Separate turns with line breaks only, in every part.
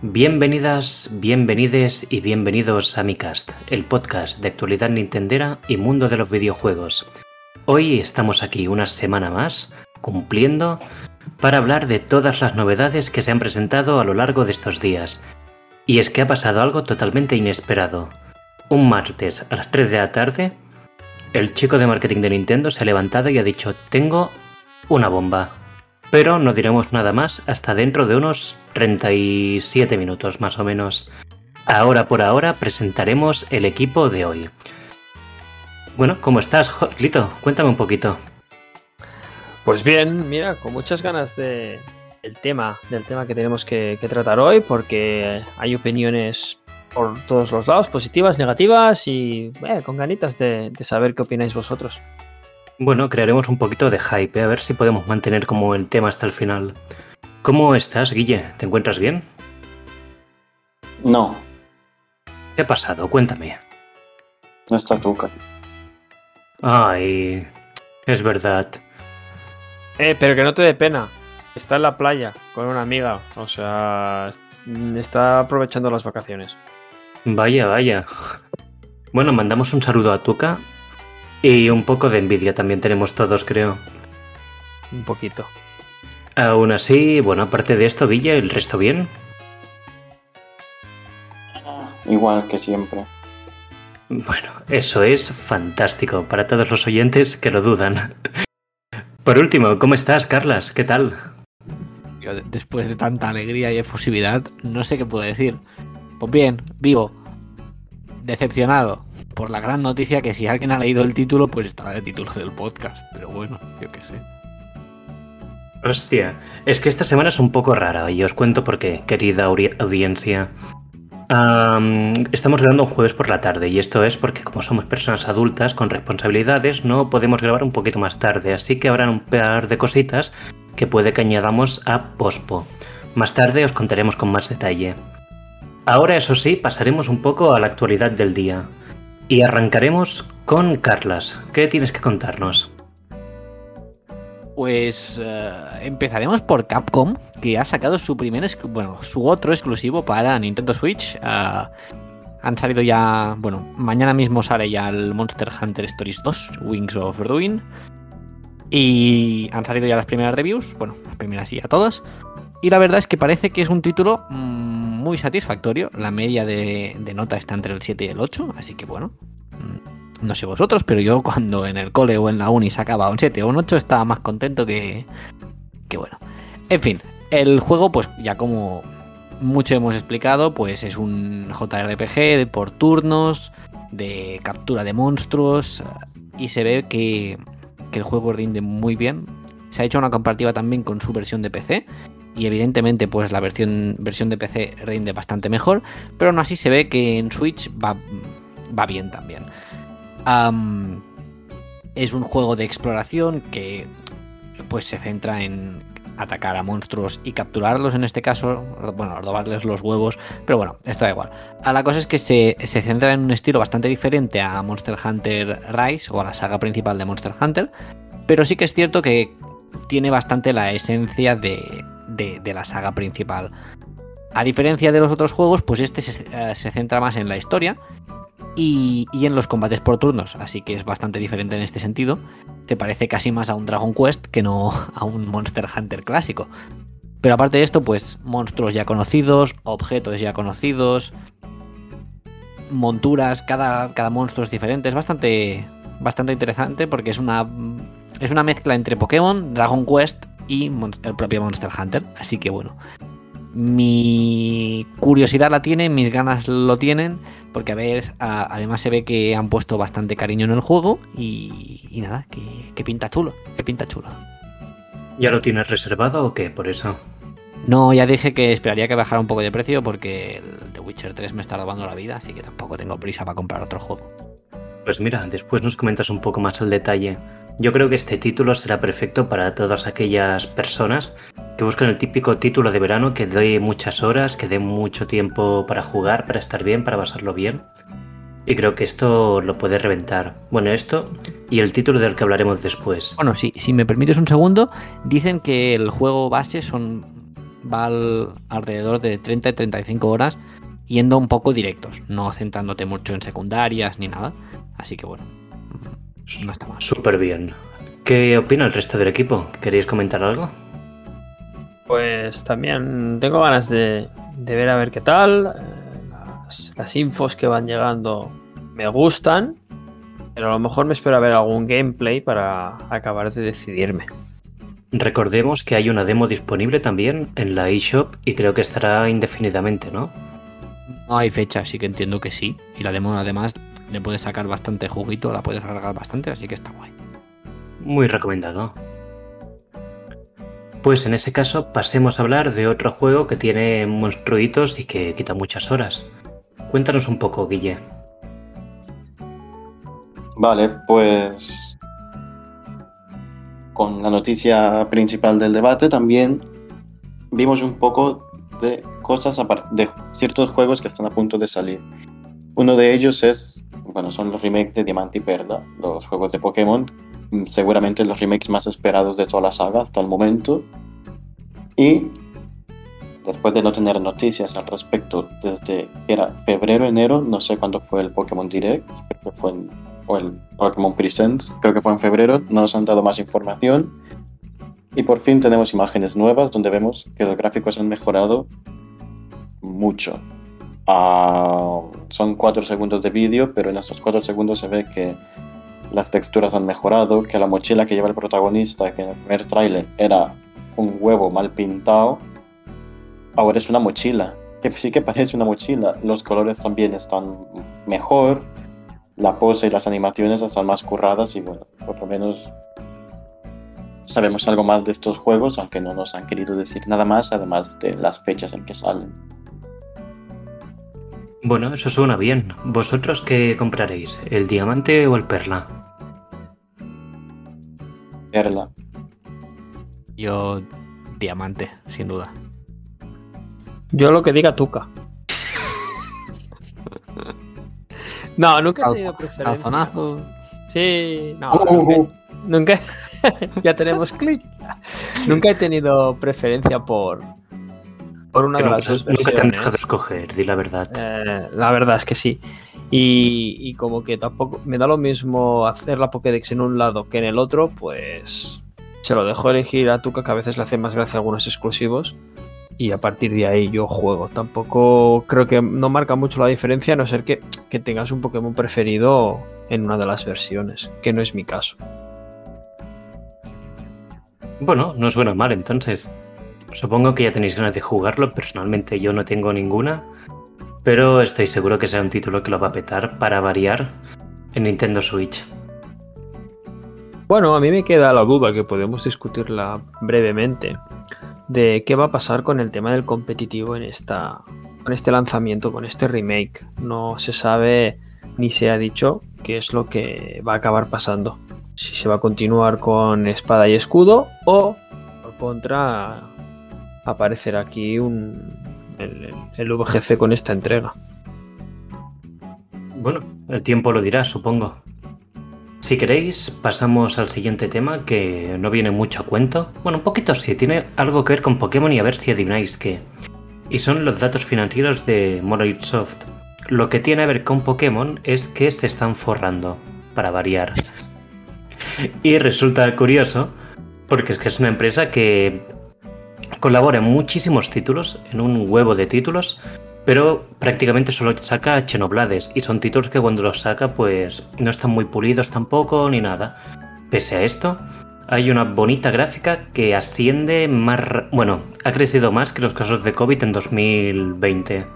Bienvenidas, bienvenides y bienvenidos a mi cast, el podcast de actualidad nintendera y mundo de los videojuegos. Hoy estamos aquí una semana más, cumpliendo, para hablar de todas las novedades que se han presentado a lo largo de estos días. Y es que ha pasado algo totalmente inesperado. Un martes a las 3 de la tarde, el chico de marketing de Nintendo se ha levantado y ha dicho, tengo una bomba. Pero no diremos nada más hasta dentro de unos 37 minutos más o menos. Ahora por ahora presentaremos el equipo de hoy. Bueno, ¿cómo estás, Lito? Cuéntame un poquito.
Pues bien, mira, con muchas ganas de el tema, del tema que tenemos que, tratar hoy, porque hay opiniones por todos los lados, positivas, negativas, y eh, con ganitas de saber qué opináis vosotros.
Bueno, crearemos un poquito de hype, ¿eh? a ver si podemos mantener como el tema hasta el final. ¿Cómo estás, Guille? ¿Te encuentras bien?
No.
¿Qué ha pasado? Cuéntame.
No está Tuca.
Ay, es verdad.
Eh, pero que no te dé pena. Está en la playa con una amiga. O sea, está aprovechando las vacaciones.
Vaya, vaya. Bueno, mandamos un saludo a Tuca y un poco de envidia también tenemos todos, creo.
Un poquito.
Aún así, bueno, aparte de esto, Villa, ¿el resto bien?
Igual que siempre.
Bueno, eso es fantástico para todos los oyentes que lo dudan. Por último, ¿cómo estás, Carlas? ¿Qué tal?
después de tanta alegría y efusividad, no sé qué puedo decir. Pues bien, vivo. Decepcionado por la gran noticia que si alguien ha leído el título, pues estará el título del podcast. Pero bueno, yo qué sé.
Hostia, es que esta semana es un poco rara y os cuento por qué, querida audiencia. estamos grabando un jueves por la tarde y esto es porque como somos personas adultas con responsabilidades no podemos grabar un poquito más tarde, así que habrá un par de cositas que puede que añadamos a Pospo. Más tarde os contaremos con más detalle. Ahora eso sí, pasaremos un poco a la actualidad del día. Y arrancaremos con Carlas. ¿Qué tienes que contarnos?
Pues eh, empezaremos por Capcom, que ha sacado su primer, bueno, su otro exclusivo para Nintendo Switch. Eh, han salido ya, bueno, mañana mismo sale ya el Monster Hunter Stories 2, Wings of Ruin. Y han salido ya las primeras reviews, bueno, las primeras y a todas. Y la verdad es que parece que es un título mm, muy satisfactorio. La media de, nota está entre el 7 y el 8, así que bueno. Mm, no sé vosotros, pero yo cuando en el cole o en la uni sacaba un 7 o un 8 estaba más contento que, que bueno. En fin, el juego, pues ya como mucho hemos explicado, pues es un JRPG por turnos, de captura de monstruos, y se ve que, que el juego rinde muy bien. Se ha hecho una comparativa también con su versión de PC y evidentemente pues la versión, versión de PC rinde bastante mejor, pero aún así se ve que en Switch va, va bien también. es un juego de exploración que pues se centra en atacar a monstruos y capturarlos en este caso, bueno, robarles los huevos, pero bueno, esto da igual. A la cosa es que se, se, centra en un estilo bastante diferente a Monster Hunter Rise o a la saga principal de Monster Hunter, pero sí que es cierto que tiene bastante la esencia de, de, la saga principal. A diferencia de los otros juegos, pues este se, eh, centra más en la historia y, en los combates por turnos, así que es bastante diferente en este sentido. Te parece casi más a un Dragon Quest que no a un Monster Hunter clásico. Pero aparte de esto, pues monstruos ya conocidos, objetos ya conocidos, monturas, cada, cada monstruo es diferente. Es bastante, bastante interesante porque es una, es una mezcla entre Pokémon, Dragon Quest y el propio Monster Hunter. Así que bueno, mi curiosidad la tiene, mis ganas lo tienen, porque a ver, además se ve que han puesto bastante cariño en el juego y, nada, que, pinta chulo, que pinta chulo.
¿Ya lo tienes reservado o qué? Por eso.
No, ya dije que esperaría que bajara un poco de precio porque el The Witcher 3 me está robando la vida, así que tampoco tengo prisa para comprar otro juego.
Pues mira, después nos comentas un poco más el detalle. Yo creo que este título será perfecto para todas aquellas personas que buscan el típico título de verano que dé muchas horas, que dé mucho tiempo para jugar, para estar bien, para pasarlo bien. Y creo que esto lo puede reventar. Bueno, esto y el título del que hablaremos después.
Bueno, si me permites un segundo, dicen que el juego base son va al- alrededor de 30 y 35 horas yendo un poco directos, no centrándote mucho en secundarias ni nada. Así que bueno, no está mal.
Súper bien. ¿Qué opina el resto del equipo? ¿Queréis comentar algo?
Pues también tengo ganas de, de ver a ver qué tal. Eh, Las, las infos que van llegando me gustan, pero a lo mejor me espero a ver algún gameplay para acabar de decidirme.
Recordemos que hay una demo disponible también en la eShop y creo que estará indefinidamente, ¿no?
No hay fecha, así que entiendo que sí. Y la demo además le puedes sacar bastante juguito, la puedes alargar bastante, así que está guay.
Muy recomendado. Pues en ese caso pasemos a hablar de otro juego que tiene monstruitos y que quita muchas horas. Cuéntanos un poco, Guille.
Vale, pues con la noticia principal del debate también vimos un poco de cosas de ciertos juegos que están a punto de salir. Uno de ellos es, bueno, son los remakes de Diamante y Perla, los juegos de Pokémon, mm, seguramente los remakes más esperados de toda la saga hasta el momento. Y después de no tener noticias al respecto desde era febrero, enero, no sé cuándo fue el Pokémon Direct, creo que fue en, o el Pokémon Presents, creo que fue en febrero, no nos han dado más información. Y por fin tenemos imágenes nuevas donde vemos que los gráficos han mejorado mucho. Ah, son 4 segundos de vídeo, pero en estos 4 segundos se ve que las texturas han mejorado, que la mochila que lleva el protagonista, que en el primer tráiler era un huevo mal pintado, ahora es una mochila, que sí que parece una mochila. Los colores también están mejor, la pose y las animaciones están más curradas y bueno, por lo menos sabemos algo más de estos juegos, aunque no nos han querido decir nada más, además de las fechas en que salen.
Bueno, eso suena bien. ¿Vosotros qué compraréis? ¿El diamante o el perla?
Perla.
Yo, diamante, sin duda.
Yo lo que diga Tuca. No, nunca he tenido preferencia.
Calzonazo.
Sí, no,
Uh, uh, uh.
nunca, nunca- ya tenemos clip. Nunca he tenido preferencia por por una
Que
de las dos
nunca te han dejado escoger, di la verdad.
Eh, la verdad es que sí. Y, y como que tampoco me da lo mismo hacer la Pokédex en un lado que en el otro, pues se lo dejo elegir a Tuca, que a veces le hace más gracia algunos exclusivos. Y a partir de ahí yo juego. Tampoco creo que no marca mucho la diferencia, a no ser que, que tengas un Pokémon preferido en una de las versiones, que no es mi caso.
Bueno, no suena mal entonces. Supongo que ya tenéis ganas de jugarlo. Personalmente yo no tengo ninguna. Pero estoy seguro que será un título que lo va a petar para variar en Nintendo Switch.
Bueno, a mí me queda la duda que podemos discutirla brevemente de qué va a pasar con el tema del competitivo en esta con este lanzamiento, con este remake. No se sabe ni se ha dicho qué es lo que va a acabar pasando. Si se va a continuar con espada y escudo o por contra aparecerá aquí un el, VGC con esta entrega.
Bueno, el tiempo lo dirá, supongo. Si queréis, pasamos al siguiente tema que no viene mucho a cuento. Bueno, un poquito sí, tiene algo que ver con Pokémon y a ver si adivináis qué. Y son los datos financieros de Monolith Soft. Lo que tiene a ver con Pokémon es que se están forrando, para variar. Y resulta curioso, porque es que es una empresa que colabora en muchísimos títulos, en un huevo de títulos, pero prácticamente solo saca Xenoblades y son títulos que cuando los saca pues no están muy pulidos tampoco ni nada. Pese a esto, hay una bonita gráfica que asciende más... Bueno, ha crecido más que los casos de COVID en 2020.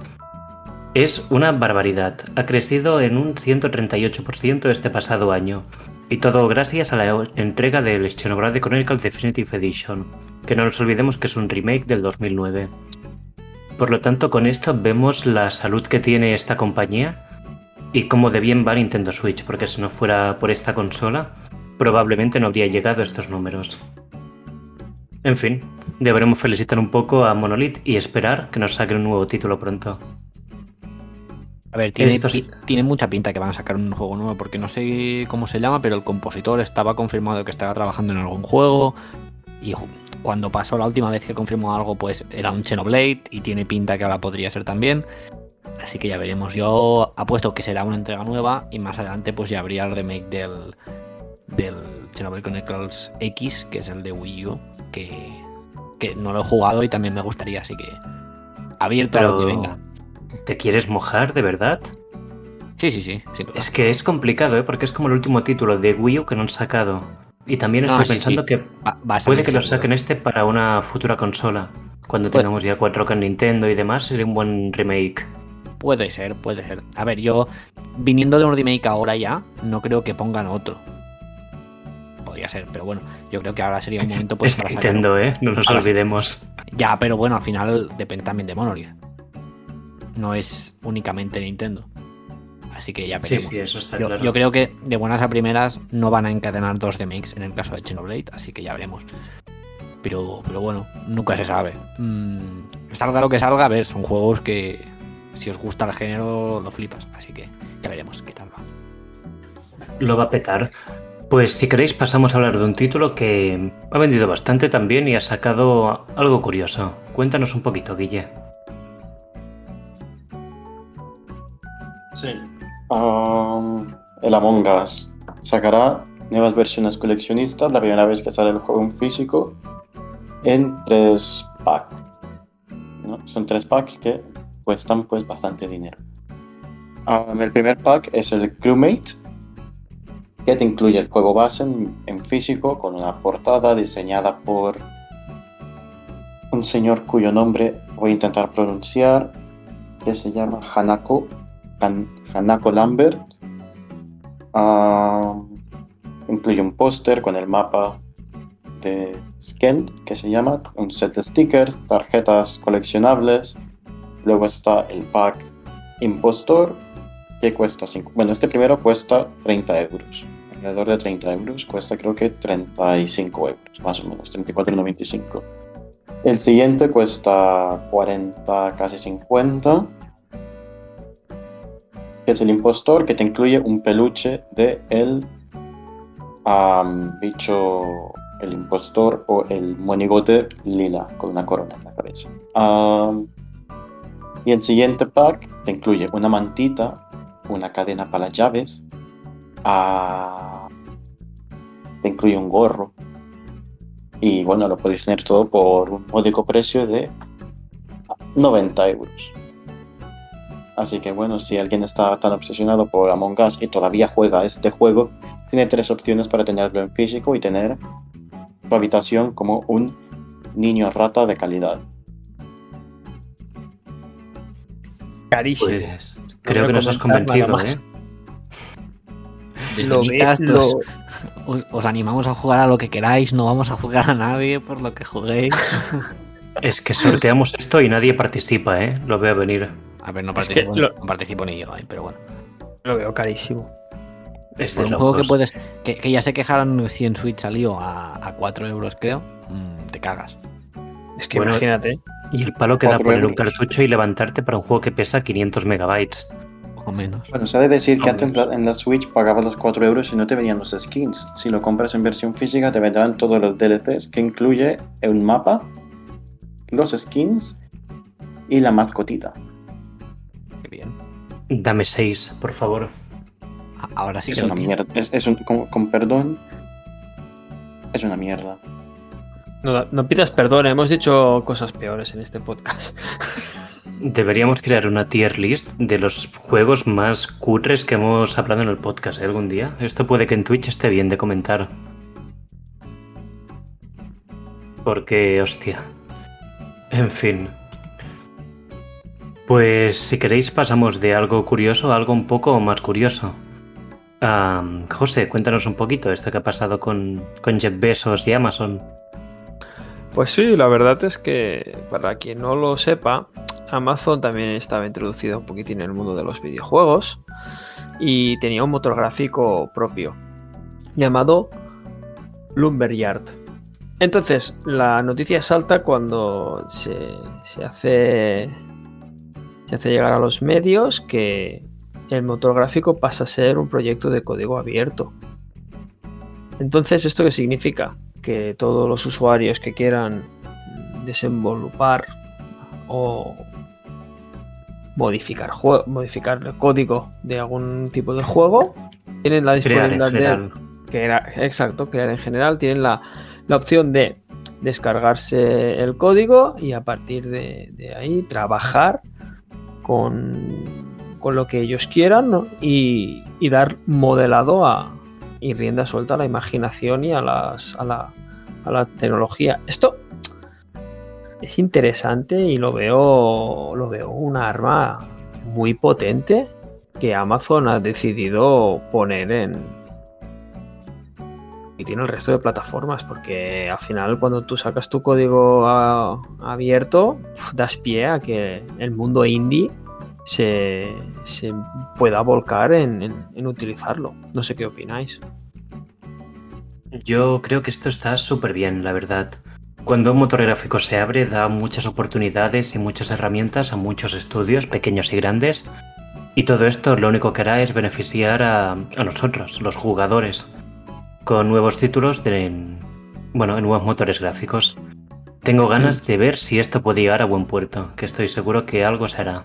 Es una barbaridad. Ha crecido en un 138% este pasado año. Y todo gracias a la entrega del Xenoblade Chronicles Definitive Edition, que no nos olvidemos que es un remake del 2009. Por lo tanto, con esto vemos la salud que tiene esta compañía y cómo de bien va Nintendo Switch, porque si no fuera por esta consola, probablemente no habría llegado a estos números. En fin, deberemos felicitar un poco a Monolith y esperar que nos saquen un nuevo título pronto.
A ver, tiene, tiene mucha pinta que van a sacar un juego nuevo, porque no sé cómo se llama, pero el compositor estaba confirmado que estaba trabajando en algún juego. Y cuando pasó la última vez que confirmó algo, pues era un Xenoblade y tiene pinta que ahora podría ser también. Así que ya veremos. Yo apuesto que será una entrega nueva y más adelante pues ya habría el remake del, del Xenoblade Chronicles X, que es el de Wii U, que, que no lo he jugado y también me gustaría, así que abierto a lo que venga.
¿Te quieres mojar, de verdad?
Sí, sí, sí.
Es que es complicado, ¿eh? Porque es como el último título de Wii U que no han sacado. Y también estoy pensando
sí.
que
Va-
puede que lo saquen este para una futura consola. Cuando
Puede.
tengamos ya 4K en Nintendo y demás, sería un buen remake.
Puede ser, puede ser. A ver, yo viniendo de un remake ahora ya, no creo que pongan otro. Podría ser, pero bueno, yo creo que ahora sería un momento pues
es
para sacar.
Nintendo, ¿eh? No nos
Ahora-
olvidemos.
Ya, pero bueno, al final depende también de Monolith. No es únicamente Nintendo. Así que ya
Sí,
veremos.
sí, eso está
yo,
claro.
yo creo que de buenas a primeras no van a encadenar dos remakes en el caso de Xenoblade, así que ya veremos. Pero, pero bueno, nunca se sabe. Mm, salga lo que salga, a ver, son juegos que si os gusta el género lo flipas, así que ya veremos qué tal va.
Lo va a petar. Pues si queréis pasamos a hablar de un título que ha vendido bastante también y ha sacado algo curioso. Cuéntanos un poquito, Guille.
El Among Us sacará nuevas versiones coleccionistas, la primera vez que sale el juego en físico, en tres packs. ¿no? Son tres packs que cuestan pues bastante dinero. El primer pack es el Crewmate, que te incluye el juego base en físico con una portada diseñada por un señor cuyo nombre voy a intentar pronunciar, que se llama Hanako Han- Hanako Lambert. Ah, incluye un póster con el mapa de Skeld, que se llama, un set de stickers, tarjetas coleccionables. Luego está el pack Impostor, que cuesta 5. Bueno, este primero cuesta 30 euros. Alrededor de 30 euros. Cuesta creo que 35 euros, más o menos, 34,95. El siguiente cuesta 40, casi 50 que es el impostor, que te incluye un peluche de el bicho, el impostor o el monigote lila con una corona en la cabeza. Y el siguiente pack te incluye una mantita, una cadena para las llaves, ah, te incluye un gorro. Y bueno, lo podéis tener todo por un módico precio de 90 euros. Así que bueno, si alguien está tan obsesionado por Among Us y todavía juega este juego, tiene tres opciones para tenerlo en físico y tener su habitación como un niño rata de calidad.
Carísimo.
Pues creo que nos has convencido, ¿eh?
más. Lo ve-
Pequeñitas,
lo-
os, os- os animamos a jugar a lo que queráis, no vamos a jugar a nadie por lo que juguéis.
Es que sorteamos esto y nadie participa, ¿eh? Lo veo venir.
A ver, no
Es que
participo,
lo-
no participo ni yo, eh, pero bueno.
Lo veo carísimo.
Es
Por
de
un juego que puedes. Que, que ya se quejaron si en Switch salió a, a 4 euros, creo. mm, te cagas.
Es que
Bueno,
imagínate.
Y el palo que da poner un cartucho y levantarte para un juego que pesa 500 megabytes.
O menos.
Bueno, se ha de decir que antes en la Switch pagabas los 4 euros y no te venían los skins. Si lo compras en versión física te vendrán todos los DLCs que incluye un mapa, los skins y la mascotita.
Dame 6, por favor.
Ahora sí
es
que
una mierda. Es, es un- con, con perdón, es una mierda.
No, no pidas perdón, hemos dicho cosas peores en este podcast.
Deberíamos crear una tier list de los juegos más cutres que hemos hablado en el podcast ¿eh? algún día. Esto puede que en Twitch esté bien de comentar. Porque, hostia. En fin. Pues si queréis pasamos de algo curioso a algo un poco más curioso. Am, José, cuéntanos un poquito esto que ha pasado con, con Jeff Bezos y Amazon.
Pues sí, la verdad es que para quien no lo sepa, Amazon también estaba introducido un poquitín en el mundo de los videojuegos y tenía un motor gráfico propio llamado Lumberyard. Entonces, la noticia salta cuando se, se hace se hace llegar a los medios que el motor gráfico pasa a ser un proyecto de código abierto. Entonces, ¿esto qué significa? que todos los usuarios que quieran desenvolupar o modificar, modificar el código de algún tipo de juego tienen la disponibilidad de que era exacto crear en general tienen la, la opción de descargarse el código y a partir de, ahí trabajar con, con, lo que ellos quieran y, y, dar modelado a, y rienda suelta a la imaginación y a, las, a, la, a la tecnología. Esto es interesante y lo veo, lo veo una arma muy potente que Amazon ha decidido poner en, y tiene el resto de plataformas, porque al final cuando tú sacas tu código abierto, das pie a que el mundo indie se, pueda volcar en, utilizarlo. No sé qué opináis.
Yo creo que esto está súper bien, la verdad. Cuando un motor gráfico se abre, da muchas oportunidades y muchas herramientas a muchos estudios, pequeños y grandes. Y todo esto lo único que hará es beneficiar a, a nosotros, los jugadores con nuevos títulos de, bueno, en nuevos motores gráficos. Tengo ganas de ver si esto puede llegar a buen puerto, que estoy seguro que algo será.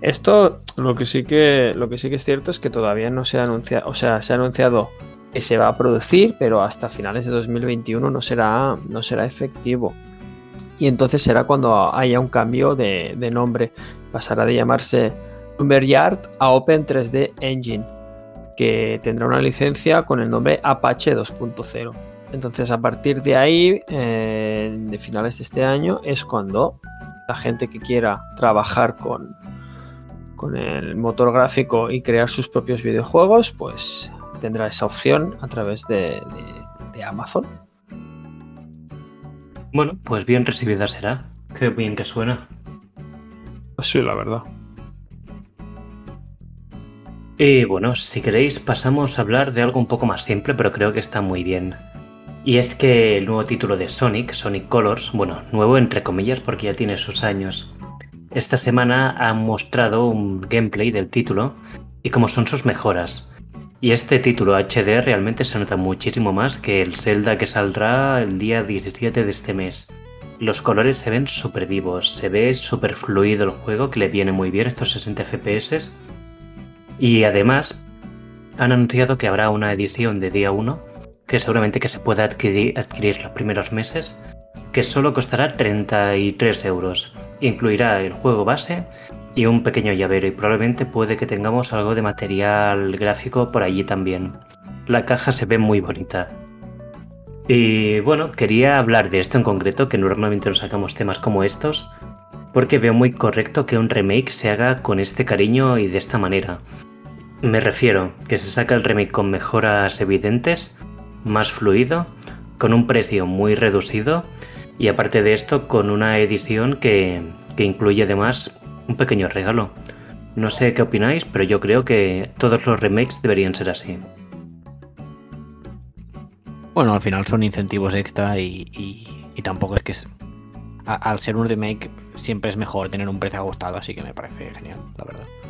Esto, lo que sí que, lo que sí que es cierto es que todavía no se ha anunciado, o sea, se ha anunciado que se va a producir, pero hasta finales de 2021 no será, no será efectivo. Y entonces será cuando haya un cambio de, de nombre. Pasará de llamarse Lumberyard a Open 3D Engine que tendrá una licencia con el nombre Apache 2.0. Entonces a partir de ahí, eh, de finales de este año, es cuando la gente que quiera trabajar con, con el motor gráfico y crear sus propios videojuegos, pues tendrá esa opción a través de, de Amazon.
Bueno, pues bien recibida será. Qué bien que suena.
Sí, la verdad.
Y bueno, si queréis pasamos a hablar de algo un poco más simple, pero creo que está muy bien. Y es que el nuevo título de Sonic, Sonic Colors, bueno, nuevo entre comillas porque ya tiene sus años, esta semana ha mostrado un gameplay del título y cómo son sus mejoras. Y este título HD realmente se nota muchísimo más que el Zelda que saldrá el día 17 de este mes. Los colores se ven súper vivos, se ve súper fluido el juego, que le viene muy bien estos 60 FPS y además han anunciado que habrá una edición de día 1 que seguramente que se pueda adquirir, adquirir los primeros meses, que solo costará 33 euros. Incluirá el juego base y un pequeño llavero y probablemente puede que tengamos algo de material gráfico por allí también. La caja se ve muy bonita. Y bueno, quería hablar de esto en concreto, que normalmente no sacamos temas como estos, porque veo muy correcto que un remake se haga con este cariño y de esta manera. Me refiero que se saca el remake con mejoras evidentes, más fluido, con un precio muy reducido y aparte de esto con una edición que, incluye además un pequeño regalo. No sé qué opináis, pero yo creo que todos los remakes deberían ser así.
Bueno, al final son incentivos extra y, y tampoco es que es, al ser un remake siempre es mejor tener un precio ajustado, así que me parece genial, la verdad.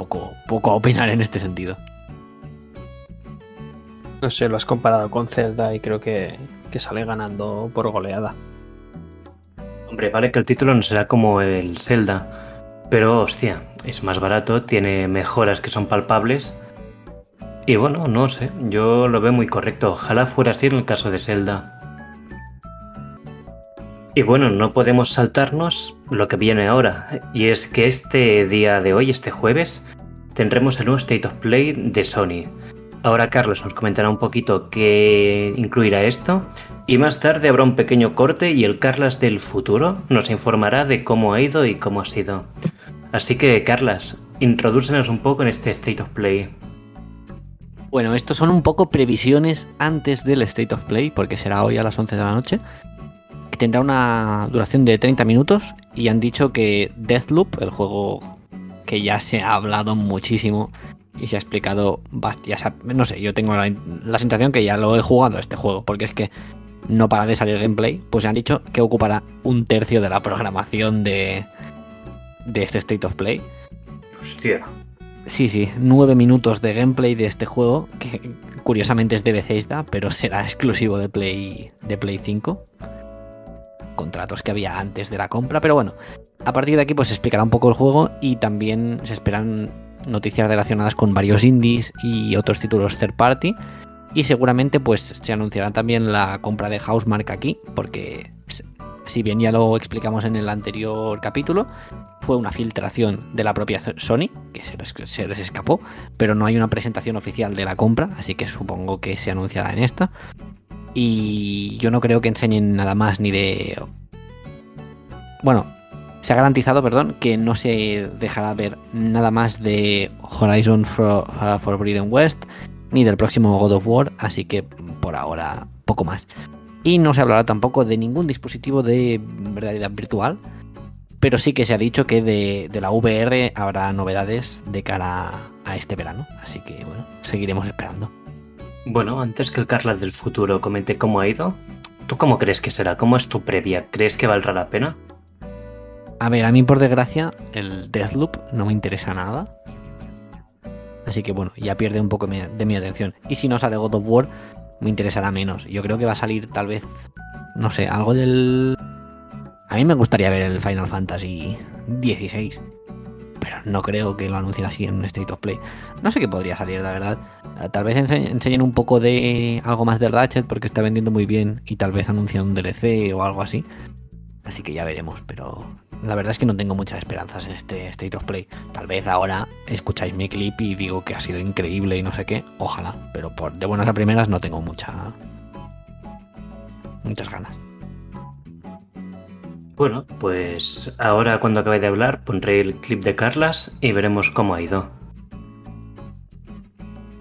Poco, poco a opinar en este sentido.
No sé, lo has comparado con Zelda y creo que, sale ganando por goleada.
Hombre, vale que el título no será como el Zelda, pero hostia, es más barato, tiene mejoras que son palpables. Y bueno, no sé, yo lo veo muy correcto. Ojalá fuera así en el caso de Zelda. Y bueno, no podemos saltarnos lo que viene ahora, y es que este día de hoy, este jueves, tendremos el nuevo State of Play de Sony. Ahora Carlos nos comentará un poquito qué incluirá esto, y más tarde habrá un pequeño corte y el Carlas del futuro nos informará de cómo ha ido y cómo ha sido. Así que, Carlas, introdúcenos un poco en este State of Play.
Bueno, estos son un poco previsiones antes del State of Play, porque será hoy a las 11 de la noche tendrá una duración de 30 minutos y han dicho que Deathloop, el juego que ya se ha hablado muchísimo y se ha explicado, ya no sé, yo tengo la, sensación que ya lo he jugado este juego, porque es que no para de salir gameplay, pues han dicho que ocupará un tercio de la programación de, de este State of Play.
Hostia.
Sí, sí, nueve minutos de gameplay de este juego, que curiosamente es de Bethesda, pero será exclusivo de Play, de Play 5. Contratos que había antes de la compra, pero bueno, a partir de aquí pues se explicará un poco el juego y también se esperan noticias relacionadas con varios indies y otros títulos third party. Y seguramente pues se anunciará también la compra de Housemark aquí, porque si bien ya lo explicamos en el anterior capítulo, fue una filtración de la propia Sony, que se les, se les, escapó, pero no hay una presentación oficial de la compra, así que supongo que se anunciará en esta. Y yo no creo que enseñen nada más ni de... Bueno, se ha garantizado, perdón, que no se dejará ver nada más de Horizon uh, Forbidden West ni del próximo God of War, así que por ahora poco más. Y no se hablará tampoco de ningún dispositivo de realidad virtual, pero sí que se ha dicho que de, de, la VR habrá novedades de cara a este verano, así que bueno, seguiremos esperando.
Bueno, antes que el del futuro comente cómo ha ido, ¿tú cómo crees que será? ¿Cómo es tu previa? ¿Crees que valdrá la pena?
A ver, a mí por desgracia el Deathloop no me interesa nada. Así que bueno, ya pierde un poco de mi atención. Y si no sale God of War, me interesará menos. Yo creo que va a salir tal vez, no sé, algo del... A mí me gustaría ver el Final Fantasy XVI. Pero no creo que lo anuncien así en State of Play. No sé qué podría salir, la verdad. Tal vez enseñen un poco de algo más de Ratchet porque está vendiendo muy bien y tal vez anuncien un DLC o algo así. Así que ya veremos, pero la verdad es que no tengo muchas esperanzas en este State of Play. Tal vez ahora escucháis mi clip y digo que ha sido increíble y no sé qué. Ojalá, pero por de buenas a primeras no tengo mucha muchas ganas.
Bueno, pues ahora cuando acabe de hablar pondré el clip de Carlas y veremos cómo ha ido.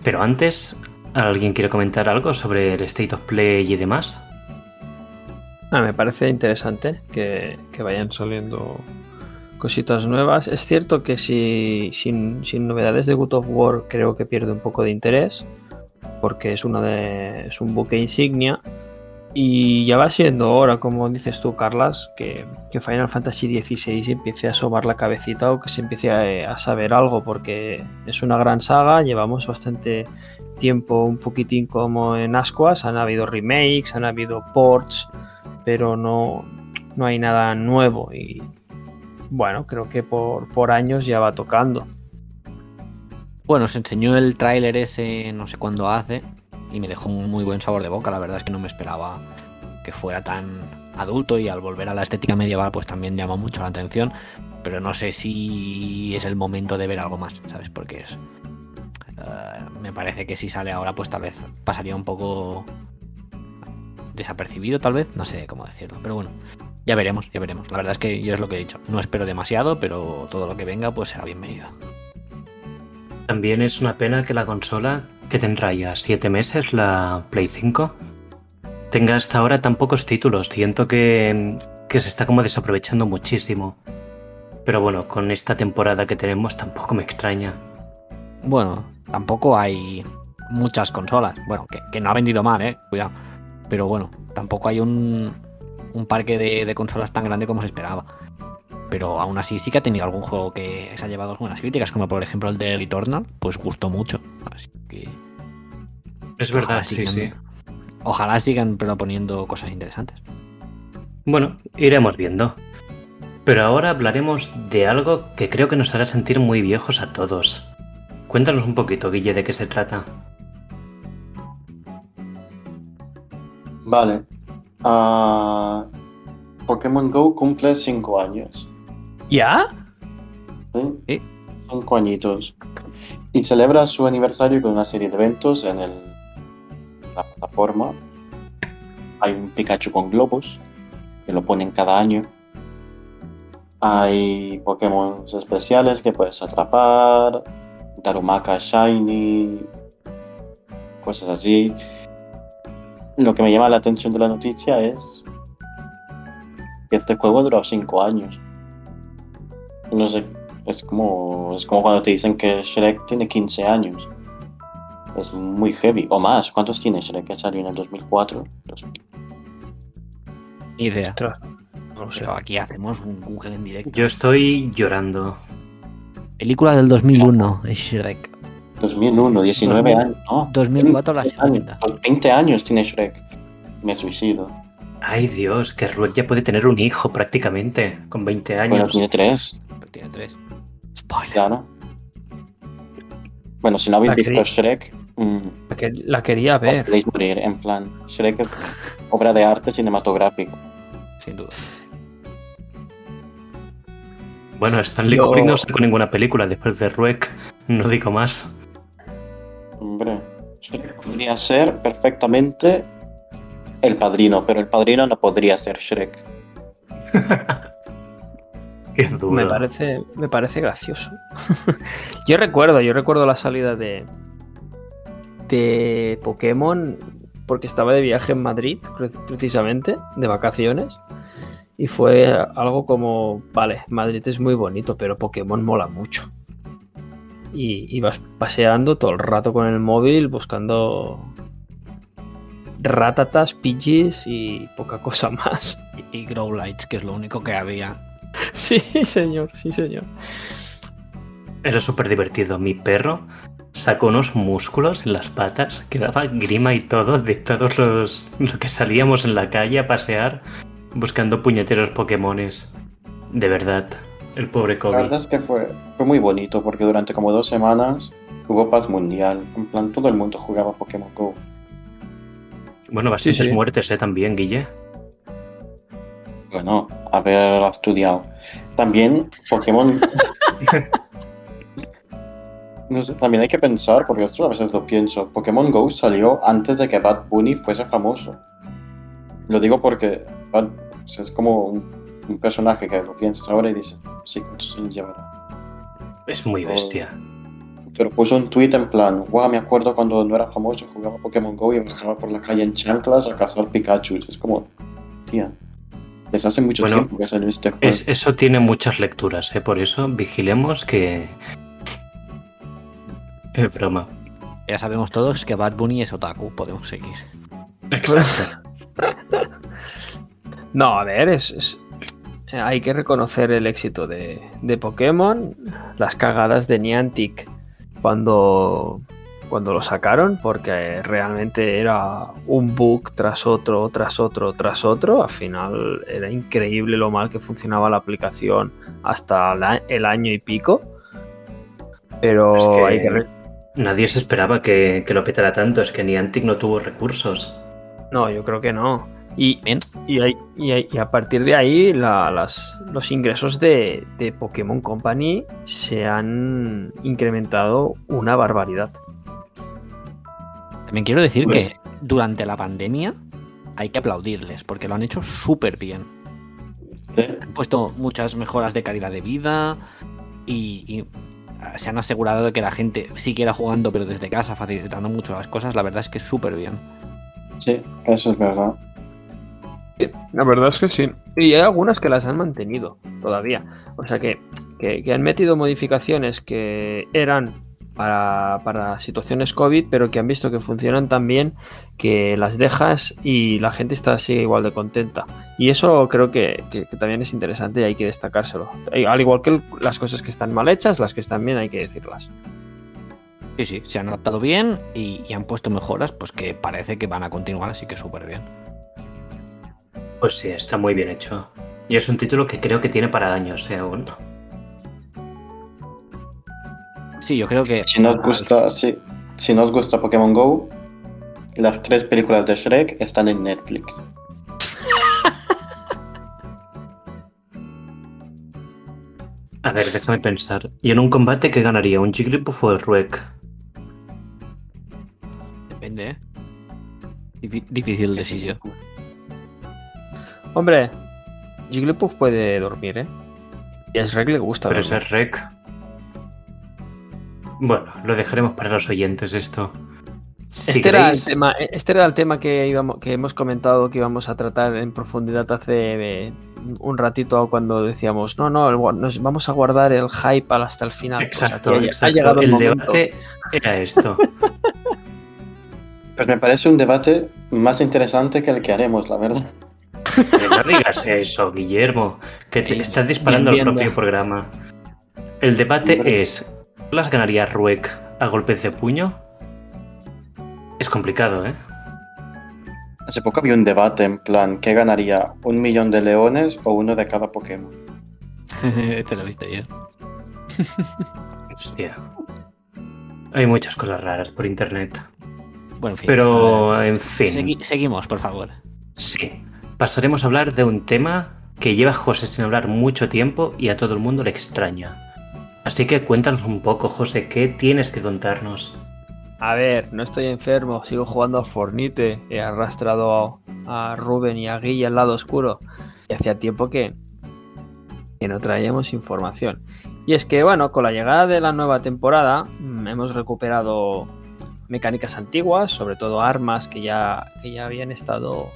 Pero antes, ¿alguien quiere comentar algo sobre el State of Play y demás?
Ah, me parece interesante que, vayan saliendo cositas nuevas. Es cierto que si, sin, sin, novedades de God of War creo que pierde un poco de interés porque es, una de, es un buque insignia y ya va siendo hora, como dices tú, Carlas, que, que Final Fantasy XVI empiece a asomar la cabecita o que se empiece a, a, saber algo, porque es una gran saga, llevamos bastante tiempo un poquitín como en Ascuas, han habido remakes, han habido ports, pero no, no hay nada nuevo y bueno, creo que por, por años ya va tocando.
Bueno, se enseñó el tráiler ese no sé cuándo hace y me dejó un muy buen sabor de boca. La verdad es que no me esperaba que fuera tan adulto y al volver a la estética medieval pues también llama mucho la atención. Pero no sé si es el momento de ver algo más, ¿sabes? Porque es... Uh, me parece que si sale ahora pues tal vez pasaría un poco desapercibido tal vez, no sé cómo decirlo, pero bueno, ya veremos, ya veremos. La verdad es que yo es lo que he dicho, no espero demasiado, pero todo lo que venga pues será bienvenido.
También es una pena que la consola, que tendrá ya 7 meses, la Play 5, tenga hasta ahora tan pocos títulos. Siento que, que se está como desaprovechando muchísimo. Pero bueno, con esta temporada que tenemos tampoco me extraña.
Bueno, tampoco hay muchas consolas. Bueno, que, que no ha vendido mal, eh. Cuidado. Pero bueno, tampoco hay un, un parque de, de, consolas tan grande como se esperaba. Pero aún así sí que ha tenido algún juego que se ha llevado algunas críticas, como por ejemplo el de Returnal, pues gustó mucho. Así que.
Es verdad, sí, sigan, sí.
Ojalá sigan proponiendo cosas interesantes.
Bueno, iremos viendo. Pero ahora hablaremos de algo que creo que nos hará sentir muy viejos a todos. Cuéntanos un poquito, Guille, de qué se trata.
Vale. Uh, Pokémon Go cumple 5 años.
¿Ya?
¿Sí? ¿Sí? Cinco añitos. Y celebra su aniversario con una serie de eventos en el, la plataforma. Hay un Pikachu con globos, que lo ponen cada año. Hay Pokémon especiales que puedes atrapar. Darumaka Shiny. Cosas así lo que me llama la atención de la noticia es que este juego duró 5 años. No sé, es como, es como cuando te dicen que Shrek tiene 15 años. Es muy heavy, o más. ¿Cuántos tiene Shrek que salió en el 2004?
Idea. No sé. Pero aquí hacemos un Google en directo.
Yo estoy llorando.
Película del 2001, es Shrek.
2001, 19
2000,
años. No,
2004 la
20 años,
segunda.
20 años tiene Shrek. Me suicido.
Ay Dios, que Ruek ya puede tener un hijo prácticamente, con 20
Bueno,
años.
tiene 3,
Pero tiene tres. Spoiler.
claro. Bueno, si no habéis
La
visto
quería-
Shrek, mm,
La, que- la quería
os
ver.
podéis morir. En plan, Shrek es obra de arte cinematográfico.
Sin duda.
Bueno, Stanley
Yo-
Kubrick no sacó ninguna película después de Ruek, no digo más.
Hombre, Shrek podría ser perfectamente el padrino, pero el padrino no podría ser Shrek.
Qué duro.
Me parece, me parece gracioso. yo recuerdo, yo recuerdo la salida de de Pokémon porque estaba de viaje en Madrid, pre- precisamente, de vacaciones. Y fue algo como, vale, Madrid es muy bonito, pero Pokémon mola mucho. Y ibas paseando todo el rato con el móvil buscando ratatas, pidgeys y poca cosa más.
Y, y Growlites, que es lo único que había.
Sí, señor, sí, señor.
Era súper divertido. Mi perro sacó unos músculos en las patas que daba grima y todo de todos los, lo que salíamos en la calle a pasear buscando puñeteros Pokémones. De verdad, el pobre
La
Kobe.
verdad es que fue, fue muy bonito porque durante como dos semanas hubo paz mundial. En plan, todo el mundo jugaba Pokémon Go.
Bueno, bastantes
sí.
muertes, ¿eh? También, Guille.
Bueno, haber estudiado. También Pokémon. No sé, también hay que pensar, porque esto a veces lo pienso. Pokémon Go salió antes de que Bad Bunny fuese famoso. Lo digo porque Bad- es como un, un personaje que lo piensas ahora y dices, sí, ¿cuántos años llevará?
Es muy bestia.
Pero puso un tweet en plan, wow, me acuerdo cuando no era famoso, jugaba Pokémon Go y bajaba por la calle en chanclas a cazar Pikachu. Es como, tía, desde hace mucho
Bueno,
tiempo que salió este juego.
Es- eso tiene muchas lecturas, ¿eh? Por eso vigilemos que... Es broma.
Ya sabemos todos que Bad Bunny es otaku, podemos seguir.
Exacto.
No, a ver, es, es- eh, hay que reconocer el éxito de, de Pokémon, las cagadas de Niantic cuando, cuando lo sacaron, porque realmente era un bug tras otro, tras otro, tras otro. Al final era increíble lo mal que funcionaba la aplicación hasta la- el año y pico. Pero
Es que
hay que re-
Nadie se esperaba que, que lo petara tanto, es que Niantic no tuvo recursos.
No, yo creo que no. Y,
Bien.
y, y a partir de ahí la- las- los ingresos de, de Pokémon Company se han incrementado una barbaridad.
También quiero decir
Pues-
que durante la pandemia hay que aplaudirles, porque lo han hecho súper bien. Han puesto muchas mejoras de calidad de vida y, y, ah, se han asegurado de que la gente siguiera jugando, pero desde casa, facilitando mucho las cosas. La verdad es que súper bien.
Sí, eso es verdad.
La verdad es que sí. Y hay algunas que las han mantenido todavía. O sea que, que- han metido modificaciones que eran para, para situaciones COVID, pero que han visto que funcionan tan bien que las dejas y la gente está sigue igual de contenta. Y eso creo que, que- también es interesante y hay que destacárselo. Eh, Al igual que las cosas que están mal hechas, las que están bien hay que decirlas.
Sí, sí, se han adaptado bien y, y han puesto mejoras, pues que parece que van a continuar, así que súper bien.
Pues sí, está muy bien hecho. Y es un título que creo que tiene para años, ¿eh? Aún.
Sí, yo creo que.
Si nos gusta, si, si nos gusta Pokémon Go, las tres películas de Shrek están en Netflix.
A ver, déjame pensar. ¿Y en un combate qué ganaría? ¿Un Jigglypuff o el Ruek?
Depende, ¿eh? Difí- Difícil decisión.
Hombre, Jigglypuff puede dormir, ¿eh? Y a Shrek le gusta
Pero
dormir.
ese Rec. Bueno, lo dejaremos para los oyentes esto. Si
Este, era el tema, este era el tema que, íbamos, que hemos comentado que íbamos a tratar en profundidad hace eh, un ratito cuando decíamos, no, no, nos vamos a guardar el hype hasta el final.
Exacto, exacto.
ha llegado el,
el
momento.
debate era esto.
Pues me parece un debate más interesante que el que haremos, la verdad.
No digas eso, Guillermo, que te estás disparando al propio programa. El debate
Hombre.
es, ¿las ganaría Ruek a golpes de puño? Es complicado, ¿eh?
Hace poco había un debate en plan, ¿qué ganaría? ¿Un millón de leones o uno de cada Pokémon?
Te lo viste yo.
Hostia. Hay muchas cosas raras por internet.
Bueno, en fin.
Pero, en fin.
segui- seguimos, por favor.
Sí. Pasaremos a hablar de un tema que lleva José sin hablar mucho tiempo y a todo el mundo le extraña. Así que cuéntanos un poco, José, ¿qué tienes que contarnos?
A ver, no estoy enfermo, sigo jugando a Fornite. He arrastrado a, a Rubén y a Guille al lado oscuro. Y hacía tiempo que, que no traíamos información. Y es que, bueno, con la llegada de la nueva temporada, mm, hemos recuperado mecánicas antiguas, sobre todo armas que ya, que ya habían estado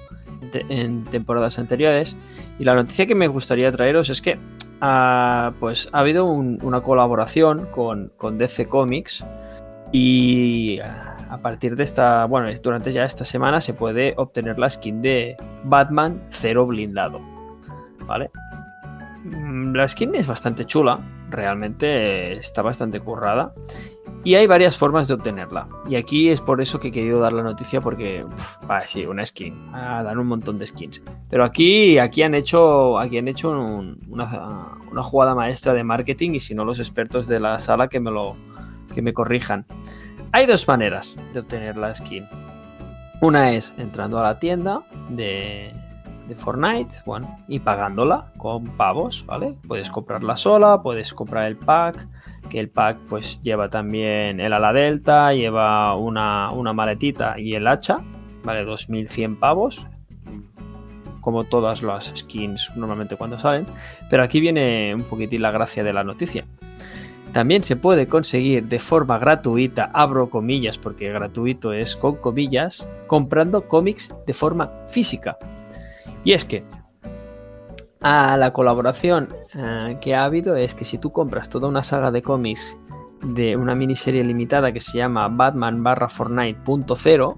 en temporadas anteriores. Y la noticia que me gustaría traeros es que ah, pues ha habido un- una colaboración con, con DC Comics y a partir de esta, bueno, durante ya esta semana se puede obtener la skin de Batman Cero Blindado. ¿Vale? Mm, La skin es bastante chula, realmente está bastante currada. Y hay varias formas de obtenerla. Y aquí es por eso que he querido dar la noticia porque, va, sí, una skin. Ah, dan un montón de skins. Pero aquí, aquí han hecho, aquí han hecho un- una, una jugada maestra de marketing y si no los expertos de la sala que me lo que me corrijan. Hay dos maneras de obtener la skin. Una es entrando a la tienda de, de Fortnite, bueno, y pagándola con pavos, ¿vale? Puedes comprarla sola, puedes comprar el pack, que el pack pues lleva también el ala delta, lleva una, una maletita y el hacha, ¿vale? 2100 pavos, como todas las skins normalmente cuando salen, pero aquí viene un poquitín la gracia de la noticia. También se puede conseguir de forma gratuita, abro comillas porque gratuito es con comillas, comprando cómics de forma física. Y es que a la colaboración eh, que ha habido es que si tú compras toda una saga de cómics de una miniserie limitada que se llama Batman barra Fortnite.0,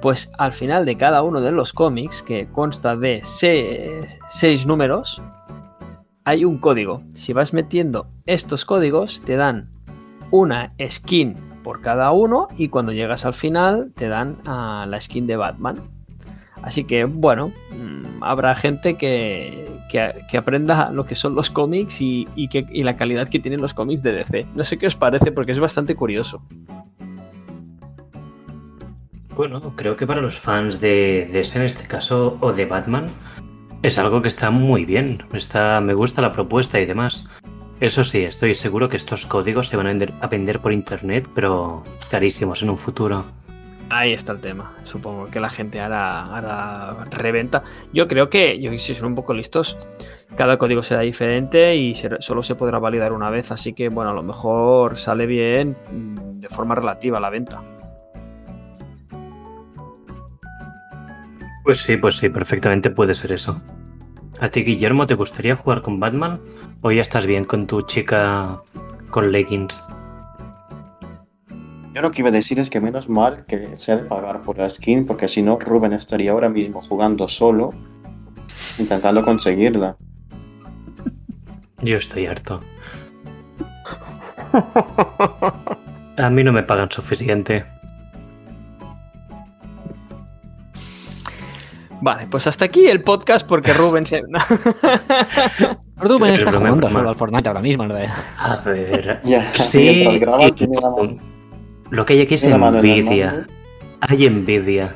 pues al final de cada uno de los cómics, que consta de se- seis números, hay un código. Si vas metiendo estos códigos, te dan una skin por cada uno y cuando llegas al final te dan ah, la skin de Batman. Así que bueno, mm, habrá gente que, que- aprenda lo que son los cómics y, y que, y la calidad que tienen los cómics de DC. No sé qué os parece porque es bastante curioso.
Bueno, creo que para los fans de, ese en este caso, o de Batman, es algo que está muy bien. Está, me gusta la propuesta y demás. Eso sí, estoy seguro que estos códigos se van a vender, a vender por internet, pero carísimos en un futuro.
Ahí está el tema. Supongo que la gente hará, hará reventa. Yo creo que, yo si son un poco listos, cada código será diferente y solo se podrá validar una vez. Así que, bueno, a lo mejor sale bien mm, de forma relativa la venta.
Pues sí, pues sí, perfectamente puede ser eso. ¿A ti, Guillermo, te gustaría jugar con Batman? ¿O ya estás bien con tu chica con leggings?
Yo lo que iba a decir es que menos mal que se ha de pagar por la skin, porque si no, Rubén estaría ahora mismo jugando solo, intentando conseguirla.
Yo estoy harto. A mí no me pagan suficiente.
Vale, pues hasta aquí el podcast porque Rubén se...
Rubén
Es
está jugando solo al Fortnite ahora mismo, realidad.
A ver.
Ya,
Sí, y-
tiene la mano-
lo que hay aquí es envidia.
mando.
Hay envidia.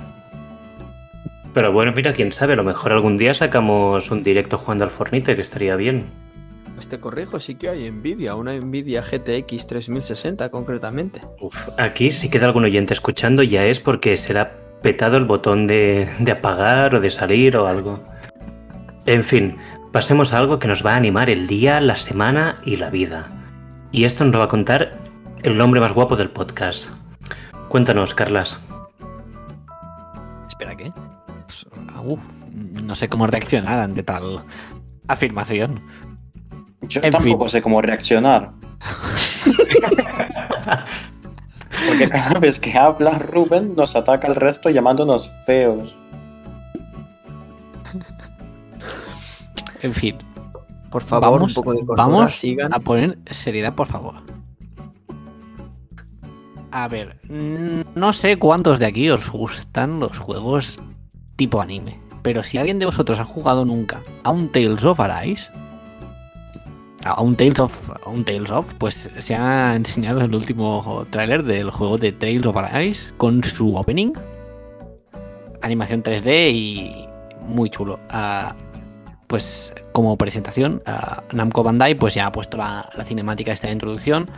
Pero bueno, mira, quién sabe, a lo mejor algún día sacamos un directo jugando al Fornite, que estaría bien.
Pues te corrijo, sí que hay Nvidia, una Nvidia GTX 3060 concretamente.
Uf, aquí si queda algún oyente escuchando ya es porque será petado el botón de, de apagar o de salir o algo. En fin, pasemos a algo que nos va a animar el día, la semana y la vida. Y esto nos lo va a contar el hombre más guapo del podcast. Cuéntanos, Carlas.
Espera, ¿qué? Pues, uf, no sé cómo reaccionar ante tal afirmación.
Yo
En
tampoco
fin.
sé cómo reaccionar. Porque cada vez que habla Rubén nos ataca al resto llamándonos feos.
En fin.
Por favor,
vamos,
un poco de cordura,
vamos
sigan.
a poner seriedad, por favor. A ver, no sé cuántos de aquí os gustan los juegos tipo anime, pero si alguien de vosotros ha jugado nunca a un Tales of Arise, a un Tales of, a un Tales of, pues se ha enseñado el último tráiler del juego de Tales of Arise con su opening, animación 3D y muy chulo. Ah, pues como presentación, ah, Namco Bandai pues ya ha puesto la, la cinemática esta de introducción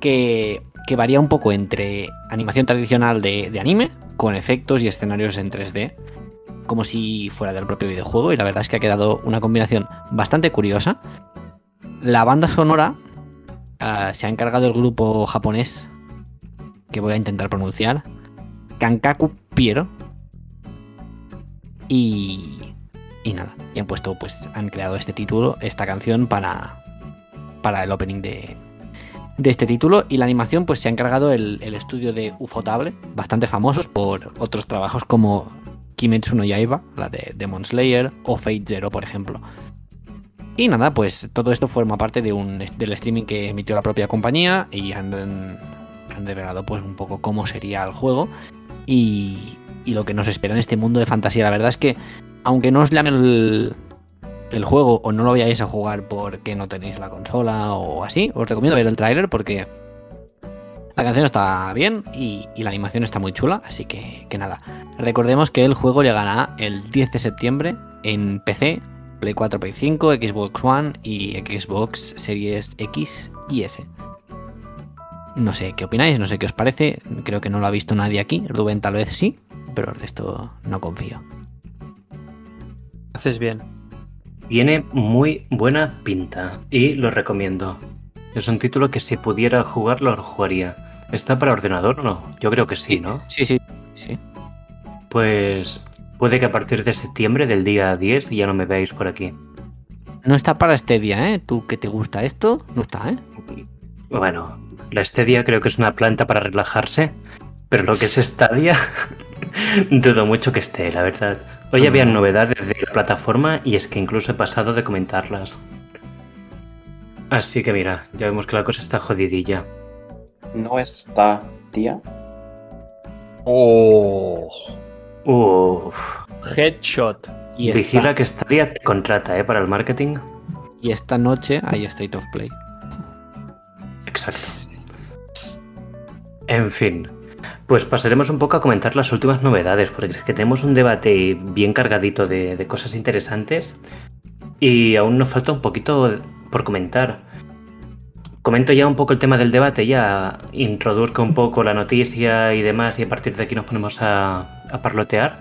que, que varía un poco entre animación tradicional de, anime con efectos y escenarios en 3D como si fuera del propio videojuego y la verdad es que ha quedado una combinación bastante curiosa. La banda sonora ah, se ha encargado el grupo japonés que voy a intentar pronunciar, Kankaku Piero. Y, y nada, y han puesto, pues han creado este título, esta canción para, para el opening de, de este título. Y la animación, pues se ha encargado el, el estudio de Ufotable, bastante famosos por otros trabajos como Kimetsu no Yaiba, la de Demon Slayer, o Fate Zero, por ejemplo. Y nada, pues todo esto forma parte de un, del streaming que emitió la propia compañía y han, han develado pues un poco cómo sería el juego y, y lo que nos espera en este mundo de fantasía. La verdad es que, aunque no os llame el, el juego o no lo vayáis a jugar porque no tenéis la consola o así, os recomiendo ver el tráiler porque la canción está bien y, la animación está muy chula, así que, que nada. Recordemos que el juego llegará el 10 de septiembre en PC, Play 4, Play 5, Xbox One y Xbox Series X y S. No sé qué opináis, no sé qué os parece. Creo que no lo ha visto nadie aquí. Rubén tal vez sí, pero de esto no confío.
Haces bien.
Tiene muy buena pinta y lo recomiendo. Es un título que si pudiera jugarlo, lo jugaría. ¿Está para ordenador o no? Yo creo que sí, ¿no?
Sí, sí, sí.
Pues puede que a partir de septiembre, del día 10, ya no me veáis por aquí.
No está para Stadia, ¿eh? ¿Tú que te gusta esto? No está, ¿eh?
Bueno, la Stadia creo que es una planta para relajarse, pero lo que es Stadia, dudo mucho que esté, la verdad. Hoy había novedades de la plataforma y es que incluso he pasado de comentarlas. Así que mira, ya vemos que la cosa está jodidilla.
No está, tía.
Oh.
Uff.
Headshot.
Y
Vigila
esta,
que Stadia te contrata, ¿eh? Para el marketing.
y esta noche hay State of Play.
Exacto. En fin, pues pasaremos un poco a comentar las últimas novedades, porque es que tenemos un debate bien cargadito de, de cosas interesantes y aún nos falta un poquito por comentar. Comento ya un poco el tema del debate, ya introduzco un poco la noticia y demás y a partir de aquí nos ponemos a, a parlotear.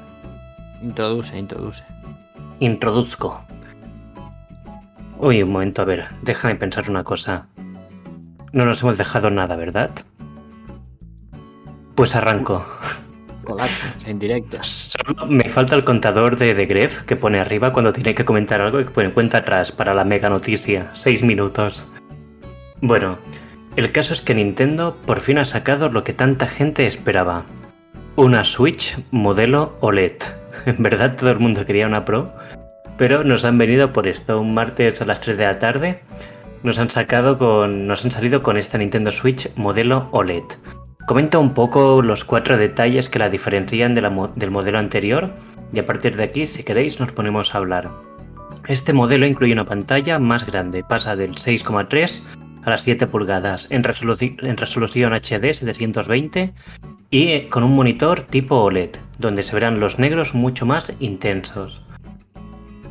Introduce, introduce.
Introduzco. Uy, un momento, a ver, déjame pensar una cosa. No nos hemos dejado nada, ¿verdad? Pues arranco.
Colapso, en directo.
Solo me falta el contador de, de Gref que pone arriba cuando tiene que comentar algo y que pone cuenta atrás para la mega noticia. Seis minutos. Bueno, el caso es que Nintendo por fin ha sacado lo que tanta gente esperaba. Una Switch modelo OLED. En verdad todo el mundo quería una Pro, pero nos han venido por esto un martes a las 3 de la tarde. Nos han sacado con. Nos han salido con esta Nintendo Switch modelo OLED. Comenta un poco los cuatro detalles que la diferencian del modelo anterior y a partir de aquí, si queréis, nos ponemos a hablar. Este modelo incluye una pantalla más grande, pasa del 6,3 a las 7 pulgadas en, resoluci- en resolución HD 720 y con un monitor tipo OLED, donde se verán los negros mucho más intensos.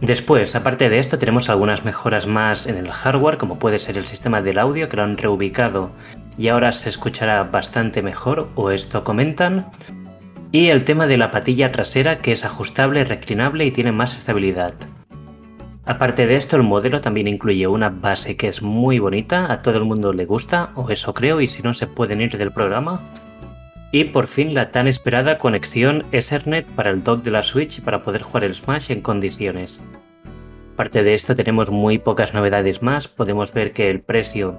Después, aparte de esto, tenemos algunas mejoras más en el hardware, como puede ser el sistema del audio, que lo han reubicado y ahora se escuchará bastante mejor, o esto comentan. Y el tema de la patilla trasera, que es ajustable, reclinable y tiene más estabilidad. Aparte de esto, el modelo también incluye una base que es muy bonita, a todo el mundo le gusta, o eso creo, y si no se pueden ir del programa. Y por fin la tan esperada conexión Ethernet para el dock de la Switch para poder jugar el Smash en condiciones. Aparte de esto tenemos muy pocas novedades más, podemos ver que el precio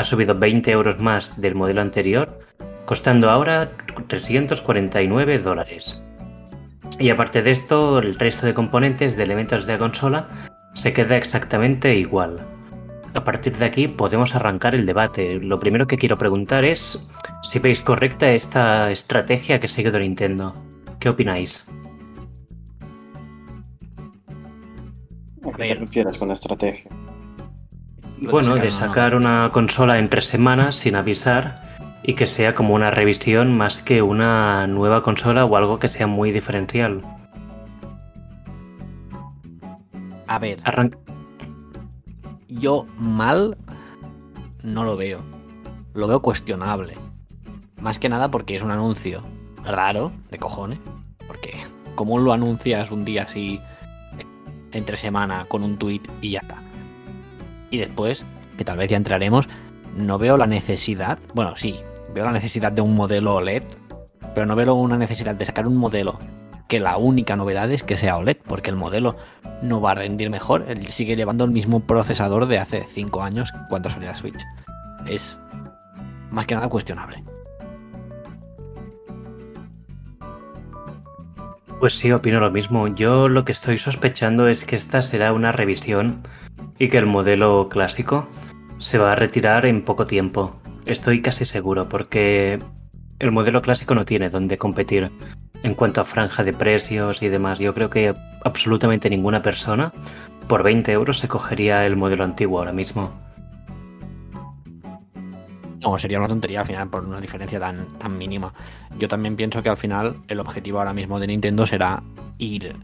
ha subido 20 euros más del modelo anterior, costando ahora 349 dólares. Y aparte de esto, el resto de componentes de elementos de la consola se queda exactamente igual. A partir de aquí podemos arrancar el debate. Lo primero que quiero preguntar es si veis correcta esta estrategia que ha seguido Nintendo. ¿Qué opináis?
¿A qué te refieres con la estrategia?
Bueno, de sacar una consola en tres semanas sin avisar y que sea como una revisión más que una nueva consola o algo que sea muy diferencial.
A ver, yo mal no lo veo. Lo veo cuestionable. Más que nada porque es un anuncio raro, de cojones. Porque, ¿cómo lo anuncias un día así, entre semana, con un tweet y ya está? Y después, que tal vez ya entraremos, no veo la necesidad. Bueno, sí, veo la necesidad de un modelo OLED, pero no veo una necesidad de sacar un modelo que la única novedad es que sea OLED, porque el modelo no va a rendir mejor. Él sigue llevando el mismo procesador de hace 5 años cuando salió la Switch. Es más que nada cuestionable.
Pues sí, opino lo mismo. Yo lo que estoy sospechando es que esta será una revisión y que el modelo clásico se va a retirar en poco tiempo. Estoy casi seguro porque el modelo clásico no tiene donde competir en cuanto a franja de precios y demás. Yo creo que absolutamente ninguna persona por 20 euros se cogería el modelo antiguo ahora mismo.
No, sería una tontería al final por una diferencia tan, tan mínima. Yo también pienso que al final el objetivo ahora mismo de Nintendo será ir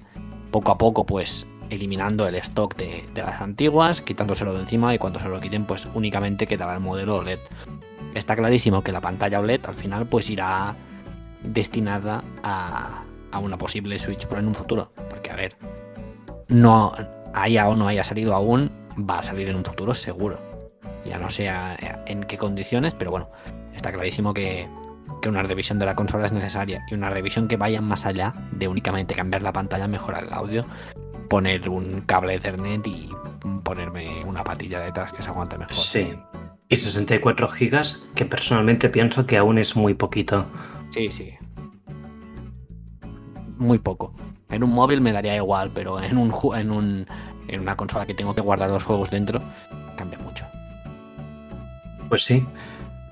poco a poco, pues eliminando el stock de, las antiguas, quitándoselo de encima y cuando se lo quiten, pues únicamente quedará el modelo OLED. Está clarísimo que la pantalla OLED al final pues irá destinada a, a una posible Switch Pro en un futuro. Porque a ver, no haya o no haya salido aún, va a salir en un futuro seguro ya no sé en qué condiciones, pero bueno, está clarísimo que, que una revisión de la consola es necesaria y una revisión que vaya más allá de únicamente cambiar la pantalla, mejorar el audio, poner un cable Ethernet y ponerme una patilla detrás que se aguante mejor.
Sí. Y 64 gigas, que personalmente pienso que aún es muy poquito.
sí, sí. Muy poco. En un móvil me daría igual, pero en un en un en una consola que tengo que guardar los juegos dentro cambia mucho.
Pues sí.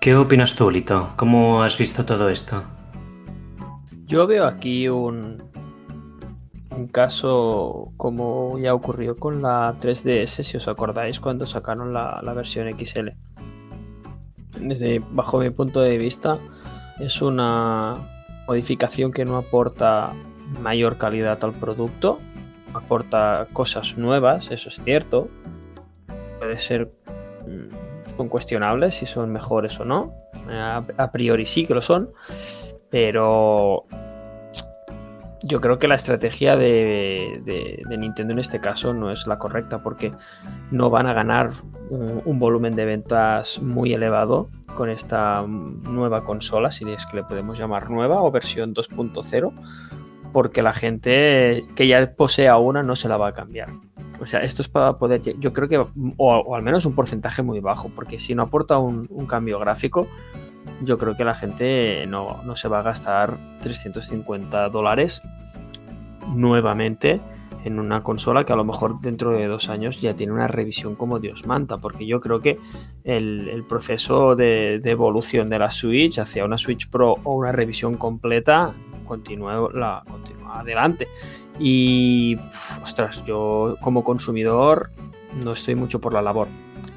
¿Qué opinas tú, Lito? ¿Cómo has visto todo esto?
Yo veo aquí un, un caso como ya ocurrió con la 3DS, si os acordáis, cuando sacaron la, versión XL. Desde bajo mi punto de vista, es una modificación que no aporta mayor calidad al producto, aporta cosas nuevas, eso es cierto. Puede ser mm, son cuestionables si son mejores o no. A priori sí que lo son, pero yo creo que la estrategia de, de- de Nintendo en este caso no es la correcta porque no van a ganar un, volumen de ventas muy elevado con esta nueva consola, si es que le podemos llamar nueva o versión 2.0, porque la gente que ya posea una no se la va a cambiar. O sea, esto es para poder, yo creo que, o, al menos un porcentaje muy bajo, porque si no aporta un cambio gráfico, yo creo que la gente no, no se va a gastar 350 dólares nuevamente en una consola que a lo mejor dentro de dos años ya tiene una revisión como Dios manda, porque yo creo que el, el proceso de, de evolución de la Switch hacia una Switch Pro o una revisión completa continúa, la, continúa adelante. Y, ostras, yo como consumidor no estoy mucho por la labor.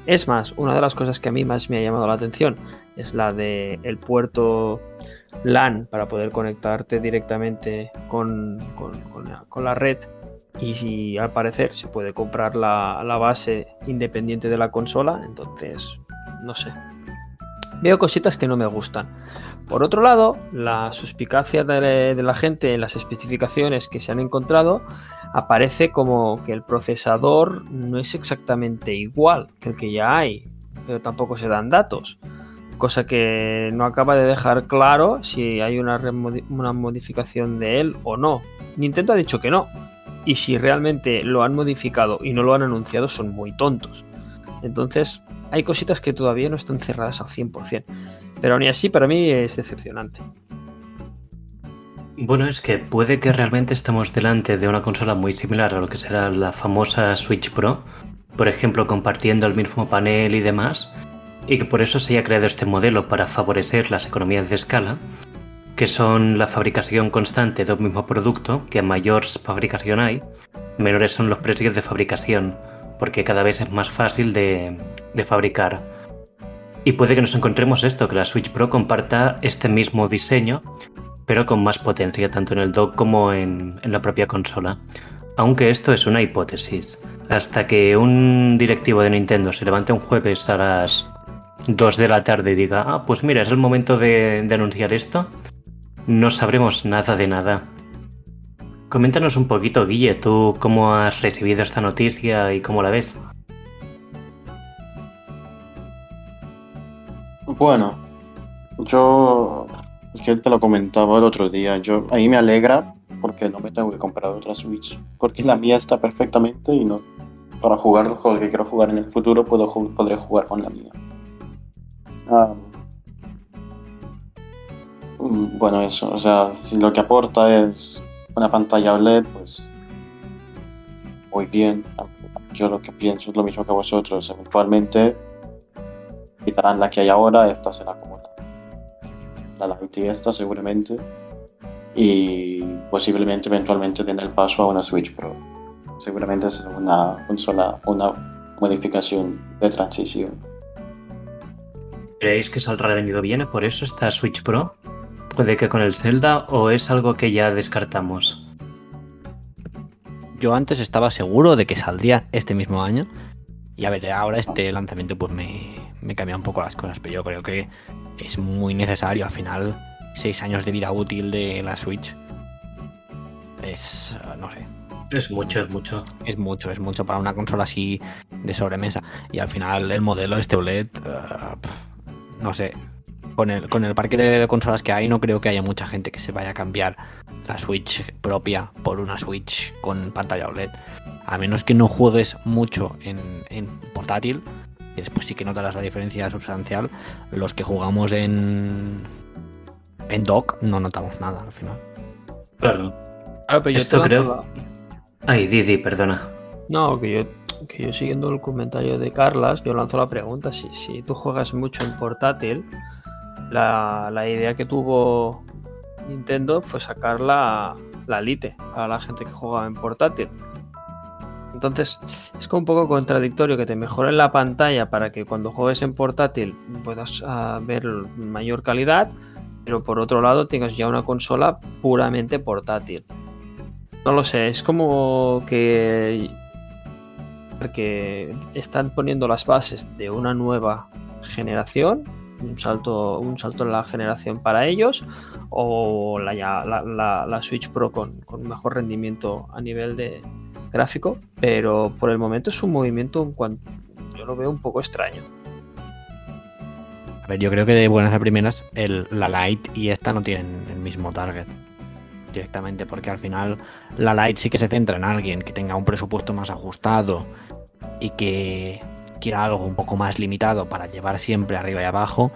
Es más, una de las cosas que a mí más me ha llamado la atención es la de el puerto LAN para poder conectarte directamente con, con- con la, red. Y si al parecer se puede comprar la, la base independiente de la consola, entonces no sé. Veo cositas que no me gustan. Por otro lado, la suspicacia de, de la gente en las especificaciones que se han encontrado aparece como que el procesador no es exactamente igual que el que ya hay, pero tampoco se dan datos. Cosa que no acaba de dejar claro si hay una, una modificación de él o no. Nintendo ha dicho que no. Y si realmente lo han modificado y no lo han anunciado, son muy tontos. Entonces, hay cositas que todavía no están cerradas al 100%. Pero y así, para mí es decepcionante.
Bueno, es que puede que realmente estemos delante de una consola muy similar a lo que será la famosa Switch Pro, por ejemplo, compartiendo el mismo panel y demás, y que por eso se haya creado este modelo para favorecer las economías de escala, que son la fabricación constante de un mismo producto, que a mayor fabricación hay, menores son los precios de fabricación, porque cada vez es más fácil de, de fabricar. Y puede que nos encontremos esto, que la Switch Pro comparta este mismo diseño, pero con más potencia, tanto en el dock como en, en la propia consola. Aunque esto es una hipótesis. Hasta que un directivo de Nintendo se levante un jueves a las 2 de la tarde diga, ah, pues mira, es el momento de, de anunciar esto, no sabremos nada de nada. Coméntanos un poquito, Guille, tú cómo has recibido esta noticia y cómo la ves.
Bueno, yo es que te lo comentaba el otro día. Yo ahí me alegra porque no me tengo que comprar otra Switch, porque la mía está perfectamente y no para jugar los juegos que quiero jugar en el futuro puedo podré jugar con la mía. Ah, mm, bueno, eso, o sea, si lo que aporta es una pantalla OLED, pues muy bien. Yo lo que pienso es lo mismo que vosotros. Eventualmente quitarán la que hay ahora, esta será como la, la Lite y esta seguramente. Y posiblemente eventualmente den el paso a una Switch Pro. Seguramente será una consola, una modificación de transición.
¿Creéis que saldrá vendido bien por eso esta Switch Pro? ¿Puede que con el Zelda o es algo que ya descartamos?
Yo antes estaba seguro de que saldría este mismo año. Y a ver, ahora este lanzamiento pues me, me cambia un poco las cosas, pero yo creo que es muy necesario. Al final, seis años de vida útil de la Switch es, no sé,
Es mucho, es mucho.
es mucho, es mucho para una consola así de sobremesa. Y al final el modelo este OLED, pf, no sé, con el, con el parque de consolas que hay no creo que haya mucha gente que se vaya a cambiar la Switch propia por una Switch con pantalla OLED. A menos que no juegues mucho en, en portátil, y después sí que notarás la diferencia sustancial. Los que jugamos en, en dock no notamos nada al final.
Claro.
Pero yo
Esto creo- Ay, Didi, perdona.
No, que yo, que yo siguiendo el comentario de Carlas, yo lanzo la pregunta. Si, si tú juegas mucho en portátil, la, la idea que tuvo Nintendo fue sacar la, la Lite para la gente que jugaba en portátil. Entonces, es como un poco contradictorio que te mejoren la pantalla para que cuando juegues en portátil puedas ah, ver mayor calidad, pero por otro lado tengas ya una consola puramente portátil. No lo sé, es como que que están poniendo las bases de una nueva generación, un salto, un salto en la generación para ellos, o la, la, Switch Pro con, con mejor rendimiento a nivel de gráfico, pero por el momento es un movimiento en cuanto yo lo veo un poco extraño.
A ver, yo creo que de buenas a primeras el, la Lite y esta no tienen el mismo target directamente, porque al final la Lite sí que se centra en alguien que tenga un presupuesto más ajustado y que quiera algo un poco más limitado para llevar siempre arriba y abajo,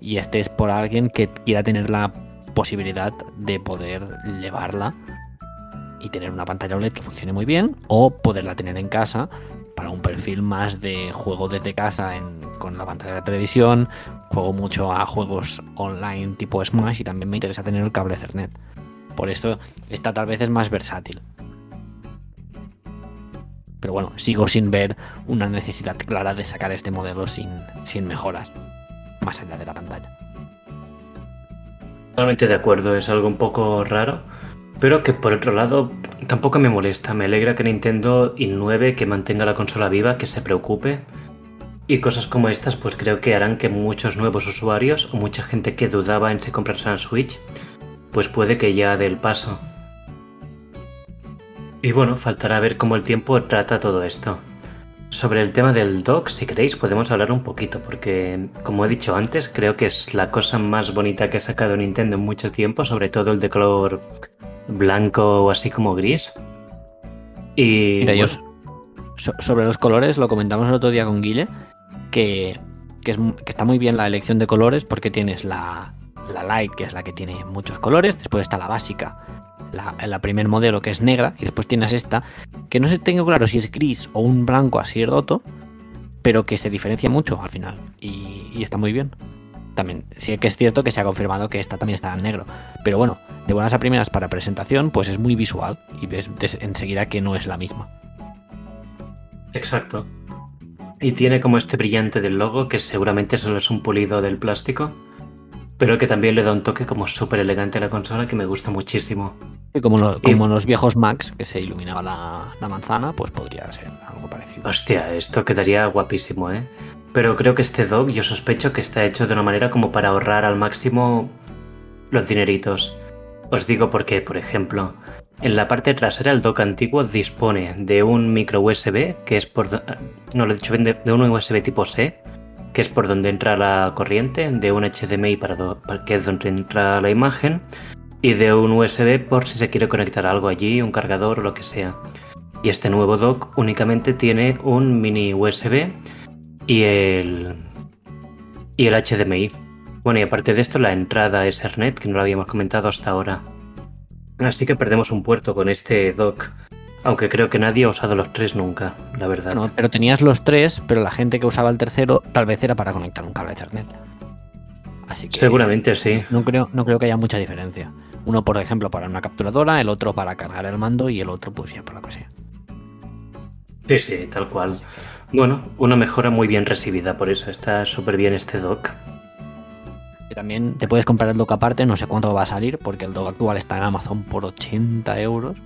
y este es por alguien que quiera tener la posibilidad de poder llevarla y tener una pantalla OLED que funcione muy bien, o poderla tener en casa para un perfil más de juego desde casa en- con la pantalla de televisión, juego mucho a juegos online tipo Smash y también me interesa tener el cable Ethernet. Por esto esta tal vez es más versátil. Pero bueno, sigo sin ver una necesidad clara de sacar este modelo sin, sin mejoras, más allá de la pantalla.
Totalmente de acuerdo, es algo un poco raro, pero que por otro lado tampoco me molesta. Me alegra que Nintendo innove, que mantenga la consola viva, que se preocupe. Y cosas como estas, pues creo que harán que muchos nuevos usuarios o mucha gente que dudaba en si comprarse una Switch, pues puede que ya dé el paso. Y bueno, faltará ver cómo el tiempo trata todo esto. Sobre el tema del dock, si queréis, podemos hablar un poquito, porque como he dicho antes, creo que es la cosa más bonita que ha sacado Nintendo en mucho tiempo, sobre todo el de color blanco o así como gris. Y
Mira, yo so- sobre los colores lo comentamos el otro día con Guille, que, que, es mu- que está muy bien la elección de colores porque tienes la, la Lite, que es la que tiene muchos colores, después está la básica, la, primer modelo que es negra, y después tienes esta, que no sé tengo claro si es gris o un blanco así roto, pero que se diferencia mucho al final, y, y está muy bien. También, sí que es cierto que se ha confirmado que esta también estará en negro, pero bueno, de buenas a primeras para presentación, pues es muy visual y ves enseguida que no es la misma.
Exacto. Y tiene como este brillante del logo, que seguramente solo es un pulido del plástico, pero que también le da un toque como súper elegante a la consola que me gusta muchísimo.
Y como, lo-
Y-
como los viejos Macs, que se iluminaba la, la manzana, pues podría ser algo parecido.
Hostia, esto quedaría guapísimo, ¿eh? Pero creo que este dock yo sospecho que está hecho de una manera como para ahorrar al máximo los dineritos. Os digo porque, por ejemplo, en la parte trasera el dock antiguo dispone de un micro USB, que es por... No, lo he dicho bien, de un USB tipo C, que es por donde entra la corriente, de un HDMI para, do- que es donde entra la imagen, y de un USB por si se quiere conectar algo allí, un cargador o lo que sea. Y este nuevo dock únicamente tiene un mini USB y el y el HDMI. Bueno, y aparte de esto, la entrada es Ethernet, que no lo habíamos comentado hasta ahora. Así que perdemos un puerto con este dock. Aunque creo que nadie ha usado los tres nunca, la verdad.
Bueno, pero tenías los tres, pero la gente que usaba el tercero tal vez era para conectar un cable Ethernet. Así que
Seguramente sí.
no creo, no creo que haya mucha diferencia. Uno, por ejemplo, para una capturadora, el otro para cargar el mando y el otro, pues ya por lo que sea.
Sí, sí, tal cual. Bueno, una mejora muy bien recibida, por eso está súper bien este dock.
Y también te puedes comprar el dock aparte, no sé cuánto va a salir, porque el dock actual está en Amazon por 80 euros.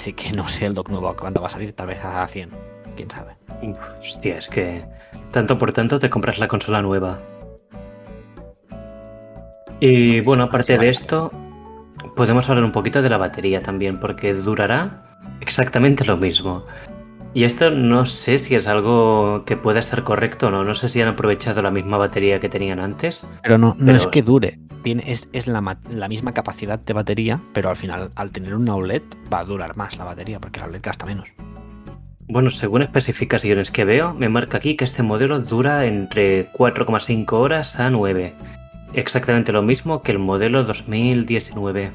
Así que no sé el dock nuevo cuánto va a salir, tal vez a 100, quién sabe.
Uf, hostia, es que tanto por tanto te compras la consola nueva. Y bueno, aparte de esto, podemos hablar un poquito de la batería también, porque durará exactamente lo mismo. Y esto no sé si es algo que pueda ser correcto o no. No sé si han aprovechado la misma batería que tenían antes.
Pero no, no
Pero-
es que dure, tiene, es, es la, la misma capacidad de batería, pero al final, al tener una OLED, va a durar más la batería, porque la OLED gasta menos.
Bueno, según especificaciones que veo, me marca aquí que este modelo dura entre 4,5 horas a 9. Exactamente lo mismo que el modelo 2019.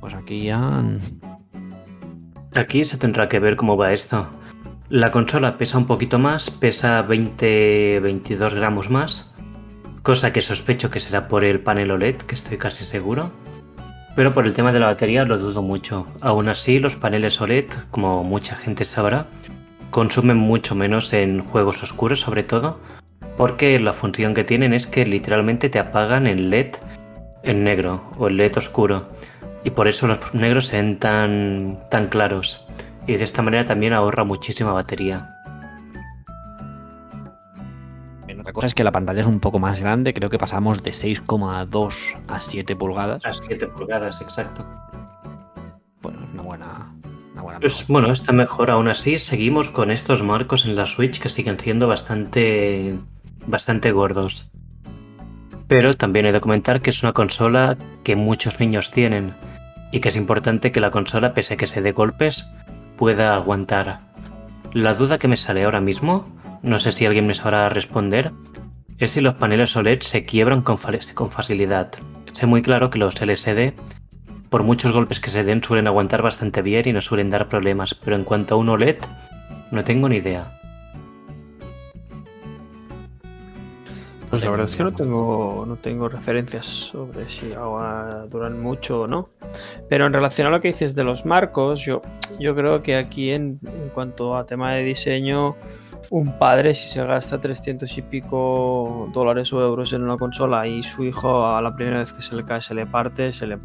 Pues aquí ya.
Aquí se tendrá que ver cómo va esto. La consola pesa un poquito más, pesa 20-22 gramos más, cosa que sospecho que será por el panel OLED, que estoy casi seguro. Pero por el tema de la batería lo dudo mucho. Aún así, los paneles OLED, como mucha gente sabrá, consumen mucho menos en juegos oscuros sobre todo, porque la función que tienen es que literalmente te apagan el LED en negro o el LED oscuro y por eso los negros se ven tan, tan claros. Y de esta manera también ahorra muchísima batería.
Otra cosa es que la pantalla es un poco más grande, creo que pasamos de 6,2 a 7 pulgadas.
A 7 pulgadas, exacto.
Bueno, es una buena. Una buena
Pues bueno, está mejor. Aún así, seguimos con estos marcos en la Switch que siguen siendo bastante, bastante gordos. Pero también he de comentar que es una consola que muchos niños tienen y que es importante que la consola, pese a que se dé golpes, pueda aguantar. La duda que me sale ahora mismo, no sé si alguien me sabrá responder, es si los paneles OLED se quiebran con, con facilidad. Sé muy claro que los LCD por muchos golpes que se den suelen aguantar bastante bien y no suelen dar problemas, pero en cuanto a un OLED, no tengo ni idea.
Pues la verdad es que no tengo, no tengo referencias sobre si ahora duran mucho o no. Pero en relación a lo que dices de los marcos, yo, yo creo que aquí en, en cuanto a tema de diseño, un padre si se gasta 300 y pico dólares o euros en una consola y su hijo a la primera vez que se le cae se le parte, se le,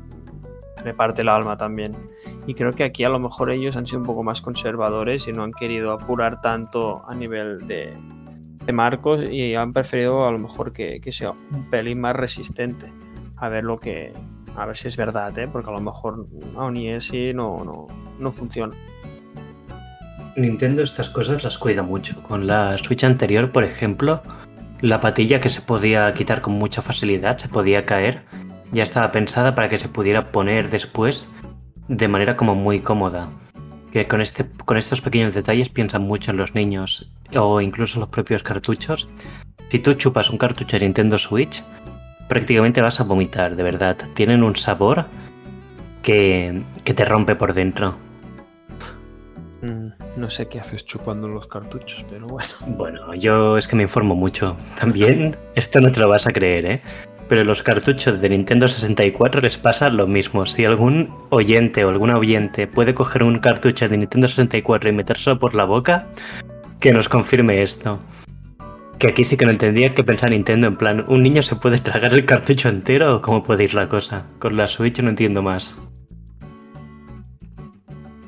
le parte el alma también. Y creo que aquí a lo mejor ellos han sido un poco más conservadores y no han querido apurar tanto a nivel de, de marcos y han preferido a lo mejor que, que sea un pelín más resistente. A ver lo que. A ver si es verdad, ¿eh? porque a lo mejor aún y así no, no, no funciona.
Nintendo estas cosas las cuida mucho. Con la Switch anterior, por ejemplo, la patilla que se podía quitar con mucha facilidad, se podía caer, ya estaba pensada para que se pudiera poner después de manera como muy cómoda. Que con, este, con estos pequeños detalles piensan mucho en los niños o incluso los propios cartuchos. Si tú chupas un cartucho de Nintendo Switch, prácticamente vas a vomitar, de verdad. Tienen un sabor que, que te rompe por dentro.
Mm, no sé qué haces chupando los cartuchos, pero bueno.
Bueno, yo es que me informo mucho. También, esto no te lo vas a creer, ¿eh? Pero los cartuchos de Nintendo 64 les pasa lo mismo. Si algún oyente o alguna oyente puede coger un cartucho de Nintendo 64 y metérselo por la boca, que nos confirme esto. Que aquí sí que no entendía que pensaba Nintendo en plan, ¿un niño se puede tragar el cartucho entero o cómo puede ir la cosa? Con la Switch no entiendo más.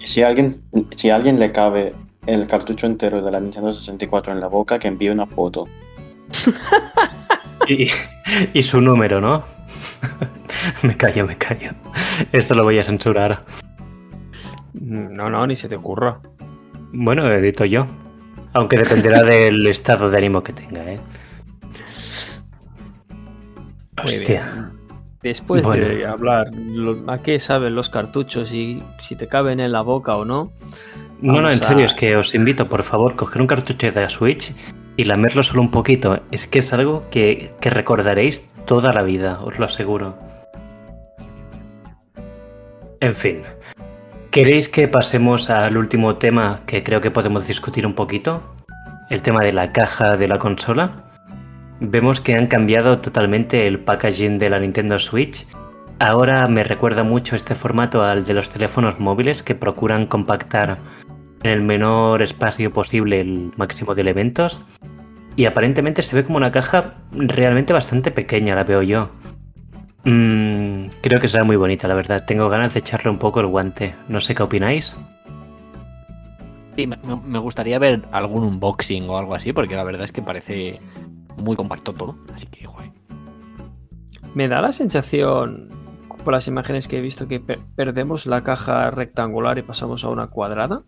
Si a alguien, si alguien le cabe el cartucho entero de la Nintendo 64 en la boca, que envíe una foto.
Y, y su número, ¿no? me callo, me callo. Esto lo voy a censurar.
No, no, ni se te ocurra.
Bueno, edito yo. Aunque dependerá del estado de ánimo que tenga, ¿eh?
Muy
Hostia.
Después de hablar lo- a qué saben los cartuchos y si te caben en la boca o no,
No, no, en serio, es que os invito, por favor, coger un cartucho de la Switch y lamerlo solo un poquito. Es que es algo que, que recordaréis toda la vida, os lo aseguro. En fin, ¿queréis que pasemos al último tema que creo que podemos discutir un poquito? El tema de la caja de la consola. Vemos que han cambiado totalmente el packaging de la Nintendo Switch. Ahora me recuerda mucho este formato al de los teléfonos móviles que procuran compactar en el menor espacio posible el máximo de elementos. Y aparentemente se ve como una caja realmente bastante pequeña, la veo yo. Mm, creo que será muy bonita, la verdad. Tengo ganas de echarle un poco el guante. No sé qué opináis.
Sí, me, gustaría ver algún unboxing o algo así, porque la verdad es que parece muy compacto todo. Así que,
me da la sensación, por las imágenes que he visto, que per- perdemos la caja rectangular y pasamos a una cuadrada.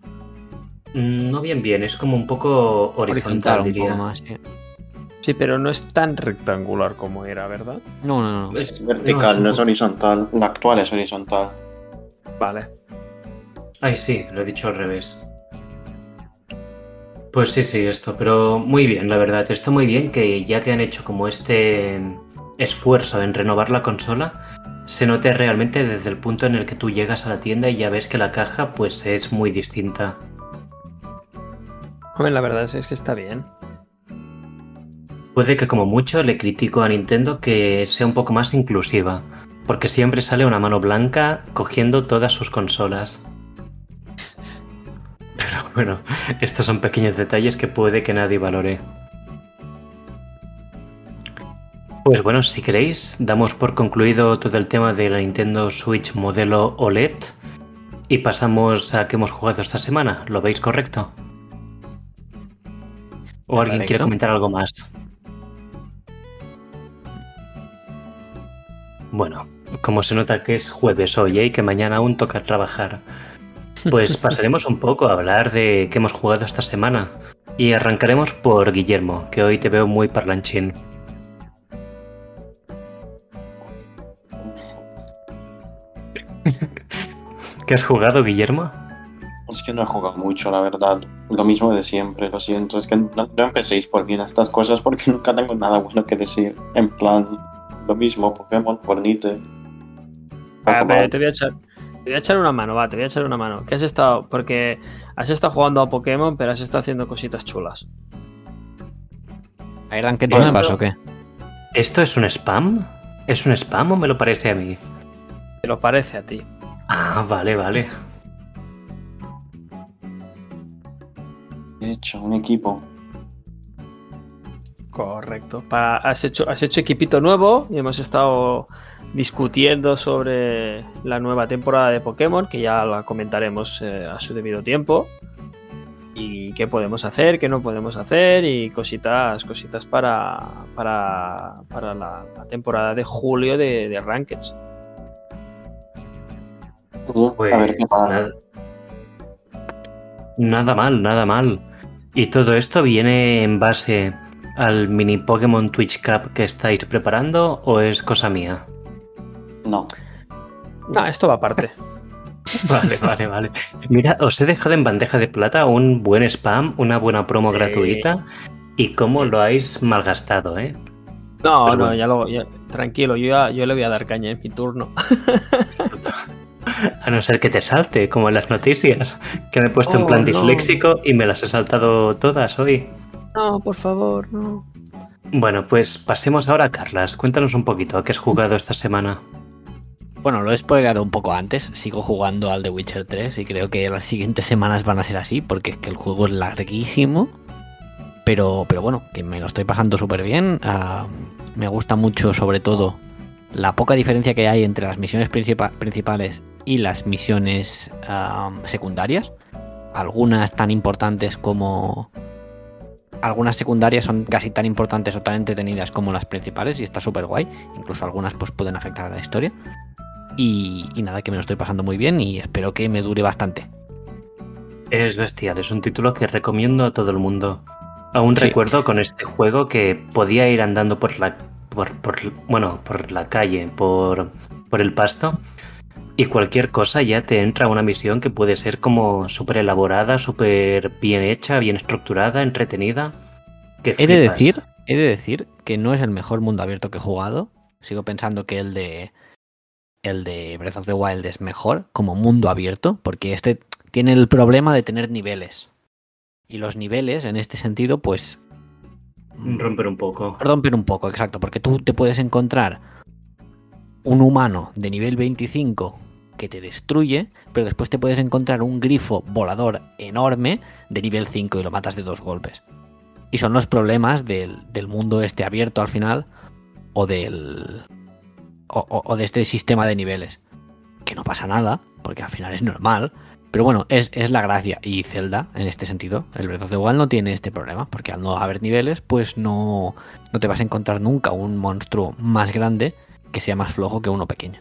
Mm, No bien bien, es como un poco horizontal,
un
diría.
poco más. sí.
Sí, pero no es tan rectangular como era, ¿verdad?
No, no, no.
Es-
vertical, no es
poco-
horizontal. La actual es horizontal.
Vale.
Ay, sí, lo he dicho al revés. Pues sí, sí, esto, pero muy bien, la verdad. Está muy bien que ya que han hecho como este esfuerzo en renovar la consola, se note realmente desde el punto en el que tú llegas a la tienda y ya ves que la caja pues es muy distinta.
Hombre, la verdad es, es que está bien.
Puede que como mucho le critico a Nintendo que sea un poco más inclusiva, porque siempre sale una mano blanca cogiendo todas sus consolas. Pero bueno, estos son pequeños detalles que puede que nadie valore. Pues bueno, si queréis, damos por concluido todo el tema de la Nintendo Switch modelo OLED y pasamos a qué hemos jugado esta semana. ¿Lo veis correcto? ¿O alguien quiere comentar algo más? Bueno, como se nota que es jueves hoy ¿eh? y que mañana aún toca trabajar, pues pasaremos un poco a hablar de qué hemos jugado esta semana. Y arrancaremos por Guillermo, que hoy te veo muy parlanchín. ¿Qué has jugado, Guillermo?
Es que no he jugado mucho, la verdad. Lo mismo de siempre, lo siento. Es que no, no empecéis por mí en estas cosas porque nunca tengo nada bueno que decir. En plan, lo mismo, Pokémon, Fornite.
A
Poco
ver,
más.
te voy a echar. Te voy a echar una mano, va, te voy a echar una mano. ¿Qué has estado? Porque has estado jugando a Pokémon, pero has estado haciendo cositas chulas.
¿Hay Ranked
Bueno,
nuevas
pero-
o qué?
¿Esto es un spam? ¿Es un spam o me lo parece a mí?
Te lo parece a ti.
Ah, vale, vale.
He hecho un equipo.
Correcto. Pa- has, hecho, has hecho equipito nuevo y hemos estado discutiendo sobre la nueva temporada de Pokémon, que ya la comentaremos eh, a su debido tiempo. Y qué podemos hacer, qué no podemos hacer, y cositas, cositas para, para, para la, la temporada de julio de, de Rankeds.
Pues
a ver qué pasa.
nada. Nada mal, nada mal. ¿Y todo esto viene en base al mini Pokémon Twitch Cup que estáis preparando o es cosa mía?
No.
No, esto va aparte.
Vale, vale, vale. Mira, os he dejado en bandeja de plata un buen spam, una buena promo
Sí.
gratuita y cómo lo habéis malgastado, ¿eh?
No,
Pues
no,
bueno.
ya lo. ya- tranquilo, yo, ya- yo le voy a dar caña en mi turno.
A no ser que te salte, como en las noticias, que me he puesto en
Oh,
plan
no.
disléxico y me las he saltado todas hoy.
No, por favor, no.
Bueno, pues pasemos ahora a Carlas. Cuéntanos un poquito a qué has jugado esta semana.
Bueno, lo he spoilerado un poco antes. Sigo jugando al The Witcher 3 y creo que las siguientes semanas van a ser así porque es que el juego es larguísimo. Pero, pero bueno, que me lo estoy pasando súper bien. Ah, me gusta mucho, sobre todo, la poca diferencia que hay entre las misiones principa- principales y las misiones ah, secundarias. Algunas tan importantes como. Algunas secundarias son casi tan importantes o tan entretenidas como las principales y está súper guay. Incluso algunas pues pueden afectar a la historia. Y, y nada, que me lo estoy pasando muy bien y espero que me dure bastante.
Es bestial, es un título que recomiendo a todo el mundo. Aún
Sí.
recuerdo con este juego que podía ir andando por la por, por- bueno, por la calle, por, por el pasto, y cualquier cosa ya te entra una misión que puede ser como súper elaborada, súper bien hecha, bien estructurada, entretenida. que
He de decir, he de decir que no es el mejor mundo abierto que he jugado. Sigo pensando que el de el de Breath of the Wild es mejor como mundo abierto, porque este tiene el problema de tener niveles. Y los niveles, en este sentido, pues
Romper un poco.
rompen un poco, exacto, porque tú te puedes encontrar un humano de nivel 25 que te destruye, pero después te puedes encontrar un grifo volador enorme de nivel 5 y lo matas de dos golpes. Y son los problemas del, del mundo este abierto al final, o del. O, de este sistema de niveles. Que no pasa nada, porque al final es normal. Pero bueno, es, es la gracia. Y Zelda, en este sentido, el Breath of the Wild no tiene este problema, porque al no haber niveles, pues no, no te vas a encontrar nunca un monstruo más grande que sea más flojo que uno pequeño.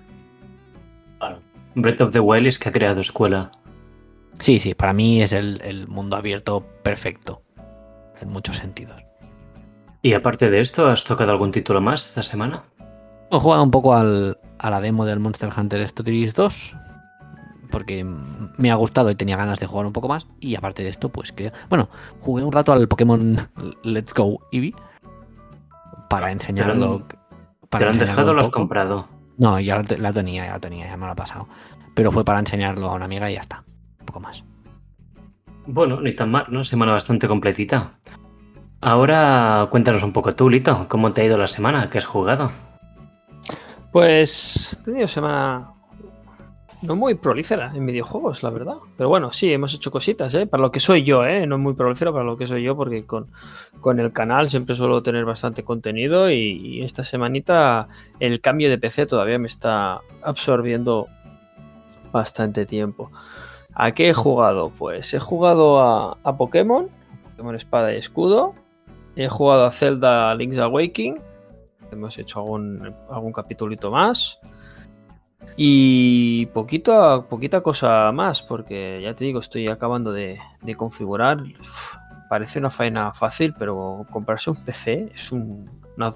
Breath of the Wild es que ha creado escuela.
Sí, sí, para mí es el, el mundo abierto perfecto. En muchos sentidos.
Y aparte de esto, ¿has tocado algún título más esta semana?
He jugado un poco al- a la demo del Monster Hunter Stories 2. Porque me ha gustado y tenía ganas de jugar un poco más. Y aparte de esto, pues creo. Bueno, jugué un rato al Pokémon Let's Go Eevee. Para enseñarlo.
¿Te
Para
lo han dejado o lo has comprado?
No, ya la, te- la tenía, ya la tenía, ya me la ha pasado. Pero fue para enseñarlo a una amiga y ya está. Un poco más.
Bueno, ni tan mal, ¿no? Semana bastante completita. Ahora cuéntanos un poco tú, Lito, ¿cómo te ha ido la semana? ¿Qué has jugado?
Pues he tenido semana no muy prolífera en videojuegos, la verdad. Pero bueno, sí, hemos hecho cositas, ¿eh? Para lo que soy yo, ¿eh? No muy prolífera para lo que soy yo, porque con, con el canal siempre suelo tener bastante contenido y, esta semanita el cambio de PC todavía me está absorbiendo bastante tiempo. ¿A qué he jugado? Pues he jugado a, a Pokémon, Pokémon Espada y Escudo. He jugado a Zelda Link's Awakening. Hemos hecho algún, algún más. Y poquito, poquita cosa más, porque ya te digo, estoy acabando de, de configurar. Uf, parece una faena fácil, pero comprarse un PC es un- una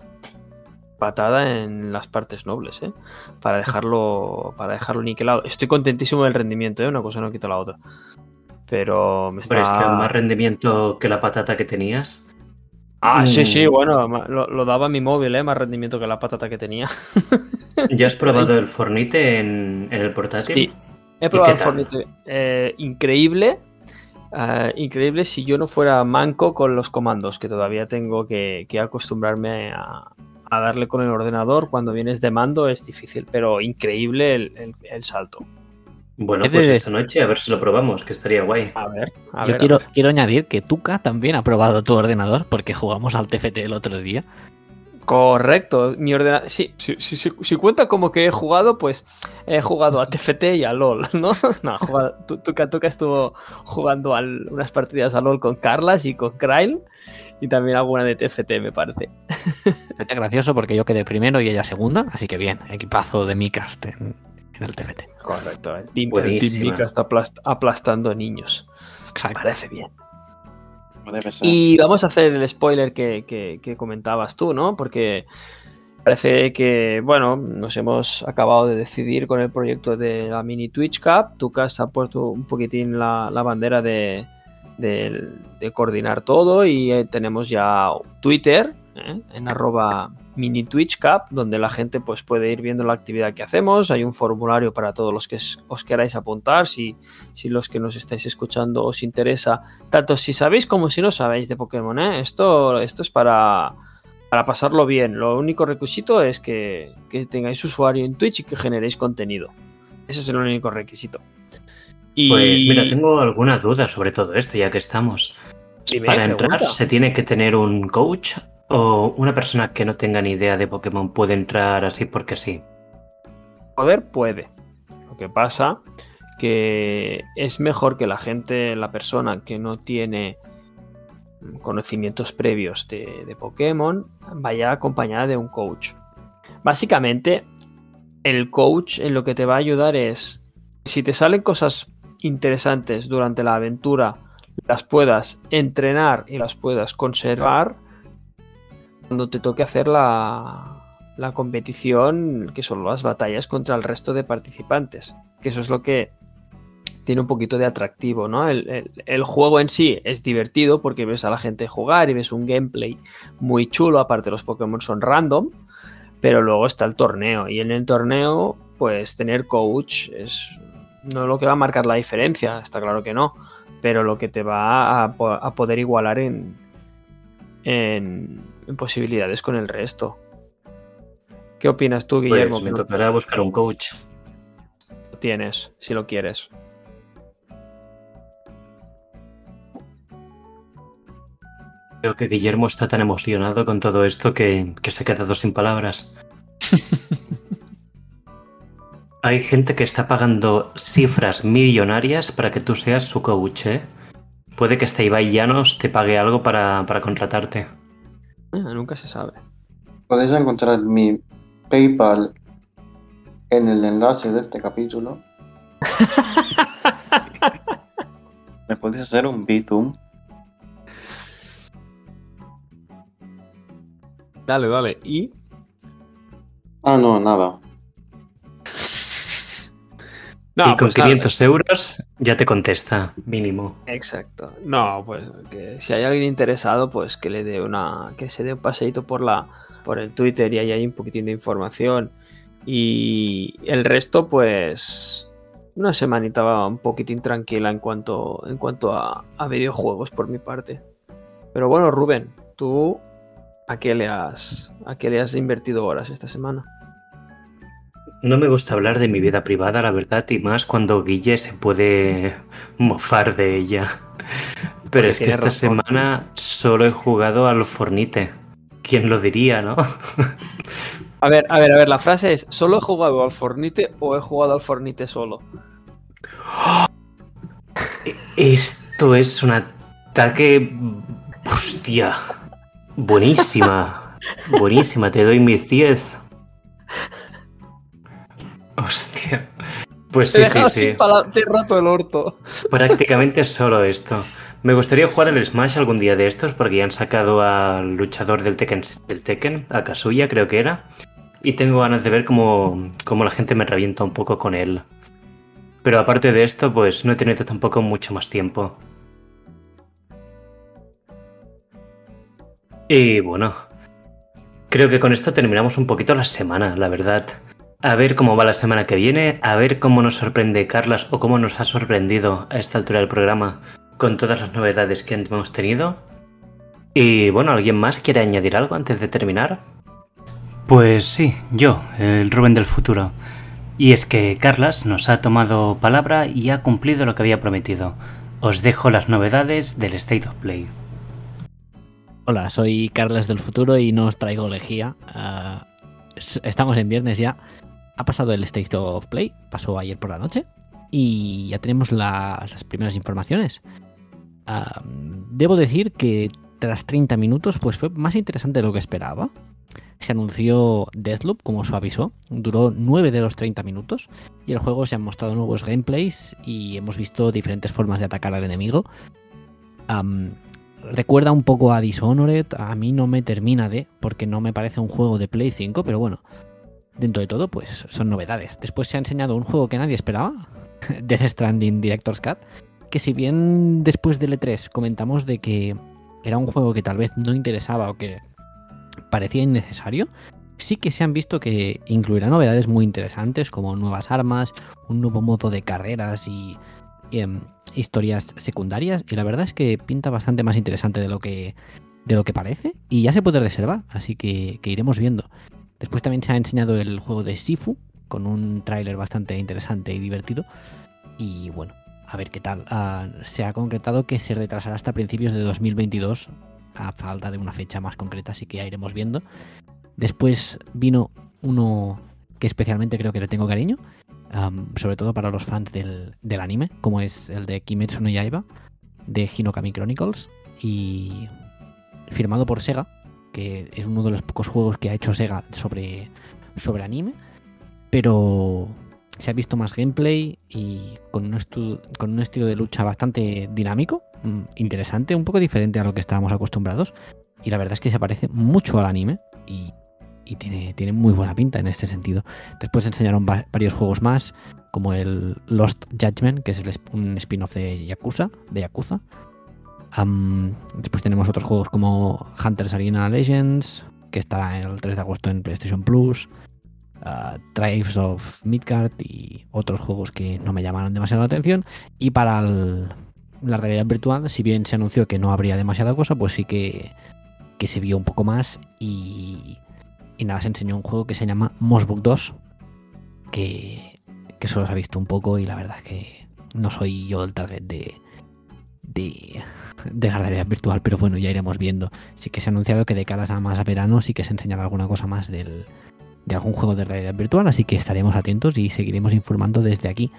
patada en las partes nobles, ¿eh? Para dejarlo, para dejarlo niquelado. Estoy contentísimo del rendimiento, ¿eh? Una cosa no quita la otra. Pero me está...
Pero es que más rendimiento que la patata que tenías.
Ah, sí,
Mm.
sí, bueno, ma- lo, lo daba mi móvil, ¿eh? Más rendimiento que la patata que tenía.
¿Ya has probado el Fornite en, en el portátil?
Sí, he probado el
tal?
Fortnite. eh, increíble. eh, increíble si yo no fuera manco con los comandos, que todavía tengo que, que acostumbrarme a, a darle con el ordenador. Cuando vienes de mando es difícil, pero increíble el, el- el salto.
Bueno, pues
de-
esta noche a ver si lo probamos, que estaría guay.
A ver, a
Yo
ver, a
quiero,
ver.
quiero añadir que Tuca también ha probado tu ordenador porque jugamos al TFT el otro día.
Correcto, mi ordenador. Sí, si, si- si- si cuenta como que he jugado, pues he jugado a TFT y a LOL, ¿no? No, jugado- Tu- Tuca Tuca estuvo jugando al- unas partidas a LOL con Carlas y con Krail y también alguna de TFT, me parece.
Es gracioso porque yo quedé primero y ella segunda, así que bien, equipazo de en, en el TFT.
Correcto, el Team, el
Buenísima.
Team Mika está aplast- aplastando niños. Me
Exacto.
parece bien.
Como debe ser.
Y vamos a hacer el spoiler que, que- que comentabas tú, ¿no? Porque parece que, bueno, nos hemos acabado de decidir con el proyecto de la mini Twitch Cup. Tucas ha puesto un poquitín la, la bandera de, de- de coordinar todo y eh, tenemos ya Twitter, ¿eh? en arroba mini Twitch Cup donde la gente pues puede ir viendo la actividad que hacemos. Hay un formulario para todos los que os queráis apuntar, si, si los que nos estáis escuchando os interesa, tanto si sabéis como si no sabéis de Pokémon. ¿eh? Esto, esto es para, para pasarlo bien. Lo único requisito es que, que tengáis usuario en Twitch y que generéis contenido. Ese es el único requisito. Y...
Pues mira, tengo alguna duda sobre todo esto, ya que estamos.
Dime,
Para entrar,
pregunta.
¿se tiene que tener un coach? ¿O una persona que no tenga ni idea de Pokémon puede entrar así porque sí?
Poder puede. Lo que pasa que es mejor que la gente, la persona que no tiene conocimientos previos de, de Pokémon, vaya acompañada de un coach. Básicamente, el coach en lo que te va a ayudar es, si te salen cosas interesantes durante la aventura, las puedas entrenar y las puedas conservar cuando te toque hacer la, la competición, que son las batallas contra el resto de participantes. Que eso es lo que tiene un poquito de atractivo, ¿no? El, el- juego en sí es divertido porque ves a la gente jugar y ves un gameplay muy chulo, aparte los Pokémon son random, pero luego está el torneo y en el torneo pues tener coach es no lo que va a marcar la diferencia, está claro que no, pero lo que te va a, a poder igualar en, en posibilidades con el resto. ¿Qué opinas tú, Guillermo?
Pues
que
me tocará buscar un coach.
lo tienes, si lo quieres.
Creo que Guillermo está tan emocionado con todo esto que, que se ha quedado sin palabras. Hay gente que está pagando cifras millonarias para que tú seas su coach, ¿eh? Puede que este Ibai Llanos te pague algo para, para contratarte.
Nunca se sabe.
Podéis encontrar mi PayPal en el enlace de este capítulo. ¿Me podéis hacer un Bizum?
Dale, dale. Y
Ah, no, nada.
No,
y con
pues nada.
500 euros ya te contesta, mínimo.
Exacto. No, pues que si hay alguien interesado, pues que le dé una. que se dé un paseíto por la. por el Twitter y ahí hay un poquitín de información. Y el resto, pues. Una semanita va un poquitín tranquila en cuanto. en cuanto a, a videojuegos por mi parte. Pero bueno, Rubén, tú. ¿A qué le has. a qué le has invertido horas esta semana?
No me gusta hablar de mi vida privada, la verdad, y más cuando Guille se puede mofar de ella. Pero
Porque
es que esta
razón.
semana solo he jugado al Fornite. ¿Quién lo diría, no?
A ver, a ver, a ver, la frase es: ¿solo he jugado al Fornite o he jugado al Fornite solo?
Esto es un ataque. Hostia. Buenísima. Buenísima, te doy mis 10. Hostia. Pues
Te
sí, sí, sí.
te roto el orto.
Prácticamente solo esto. Me gustaría jugar al Smash algún día de estos porque ya han sacado al luchador del Tekken, del Tekken a Kazuya creo que era. Y tengo ganas de ver cómo, cómo la gente me revienta un poco con él. Pero aparte de esto, pues no he tenido tampoco mucho más tiempo. Y bueno, creo que con esto terminamos un poquito la semana, la verdad. A ver cómo va la semana que viene, a ver cómo nos sorprende Carlas o cómo nos ha sorprendido a esta altura del programa con todas las novedades que hemos tenido. Y bueno, ¿alguien más quiere añadir algo antes de terminar? Pues sí, yo, el Rubén del futuro. Y es que Carlas nos ha tomado palabra y ha cumplido lo que había prometido. Os dejo las novedades del State of Play.
Hola, soy Carles del futuro y no os traigo lejía. Ah, estamos en viernes ya. Ha pasado el State of Play, pasó ayer por la noche y ya tenemos la- las primeras informaciones. Debo decir que tras 30 minutos pues fue más interesante de lo que esperaba. Se anunció Deathloop, como se avisó, duró 9 de los 30 minutos y el juego se han mostrado nuevos gameplays y hemos visto diferentes formas de atacar al enemigo. Recuerda un poco a Dishonored, a mí no me termina de, porque no me parece un juego de Play 5, pero bueno, dentro de todo, pues son novedades. Después se ha enseñado un juego que nadie esperaba, Death Stranding Director's Cut, que si bien después del E3 comentamos de que era un juego que tal vez no interesaba o que parecía innecesario. Sí que se han visto que incluirá novedades muy interesantes como nuevas armas, un nuevo modo de carreras y, em, historias secundarias. Y la verdad es que pinta bastante más interesante de lo que, de lo que parece. Y ya se puede reservar, así que, que iremos viendo. Después también se ha enseñado el juego de Sifu, con un tráiler bastante interesante y divertido. Y bueno, a ver qué tal. Ah, se ha concretado que se retrasará hasta principios de 2022, a falta de una fecha más concreta, así que ya iremos viendo. Después vino uno que especialmente creo que le tengo cariño, sobre todo para los fans del, del anime, como es el de Kimetsu no Yaiba, de Hinokami Chronicles, y firmado por Sega, que es uno de los pocos juegos que ha hecho Sega sobre, sobre anime, pero se ha visto más gameplay y con un, estilo de lucha bastante dinámico, mm, interesante, un poco diferente a lo que estábamos acostumbrados. Y la verdad es que se parece mucho al anime y, tiene, tiene muy buena pinta en este sentido. Después enseñaron va- varios juegos más, como el Lost Judgment, que es el un spin-off de Yakuza. Después tenemos otros juegos como Hunters Arena Legends, que estará el 3 de agosto en PlayStation Plus. uh, Tribes of Midgard y otros juegos que no me llamaron demasiado la atención. Y para la realidad virtual, si bien se anunció que no habría demasiada cosa, pues sí que, que se vio un poco más. Y, y nada, se enseñó un juego que se llama Mossbook 2, que, que solo se ha visto un poco y la verdad es que no soy yo el target de, de, la realidad virtual, pero bueno, ya iremos viendo. Sí que se ha anunciado que de caras a más verano sí que se enseñará alguna cosa más del, de algún juego de realidad virtual, así que estaremos atentos y seguiremos informando desde aquí.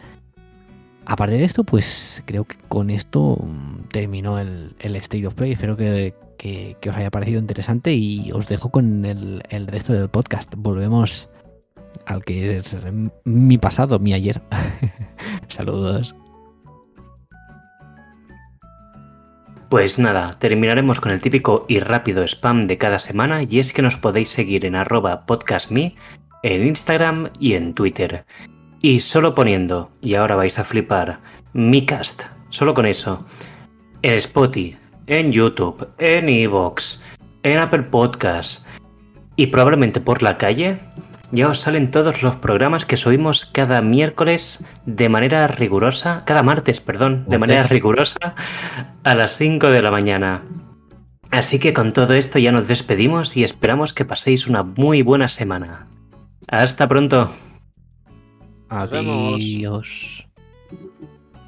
Aparte de esto, pues creo que con esto mm, terminó el, el State of Play. Espero que, que- que os haya parecido interesante y os dejo con el, el resto del podcast. Volvemos al que es mi pasado, mi ayer. Saludos.
Pues nada, terminaremos con el típico y rápido spam de cada semana y es que nos podéis seguir en arroba podcastme, en Instagram y en Twitter. Y solo poniendo, y ahora vais a flipar, Micast, solo con eso, en Spotify, en YouTube, en Evox, en Apple Podcasts y probablemente por la calle, ya os salen todos los programas que subimos cada miércoles de manera rigurosa, cada martes, perdón, de manera rigurosa a las 5 de la mañana. Así que con todo esto ya nos despedimos y esperamos que paséis una muy buena semana. Hasta pronto.
Adiós.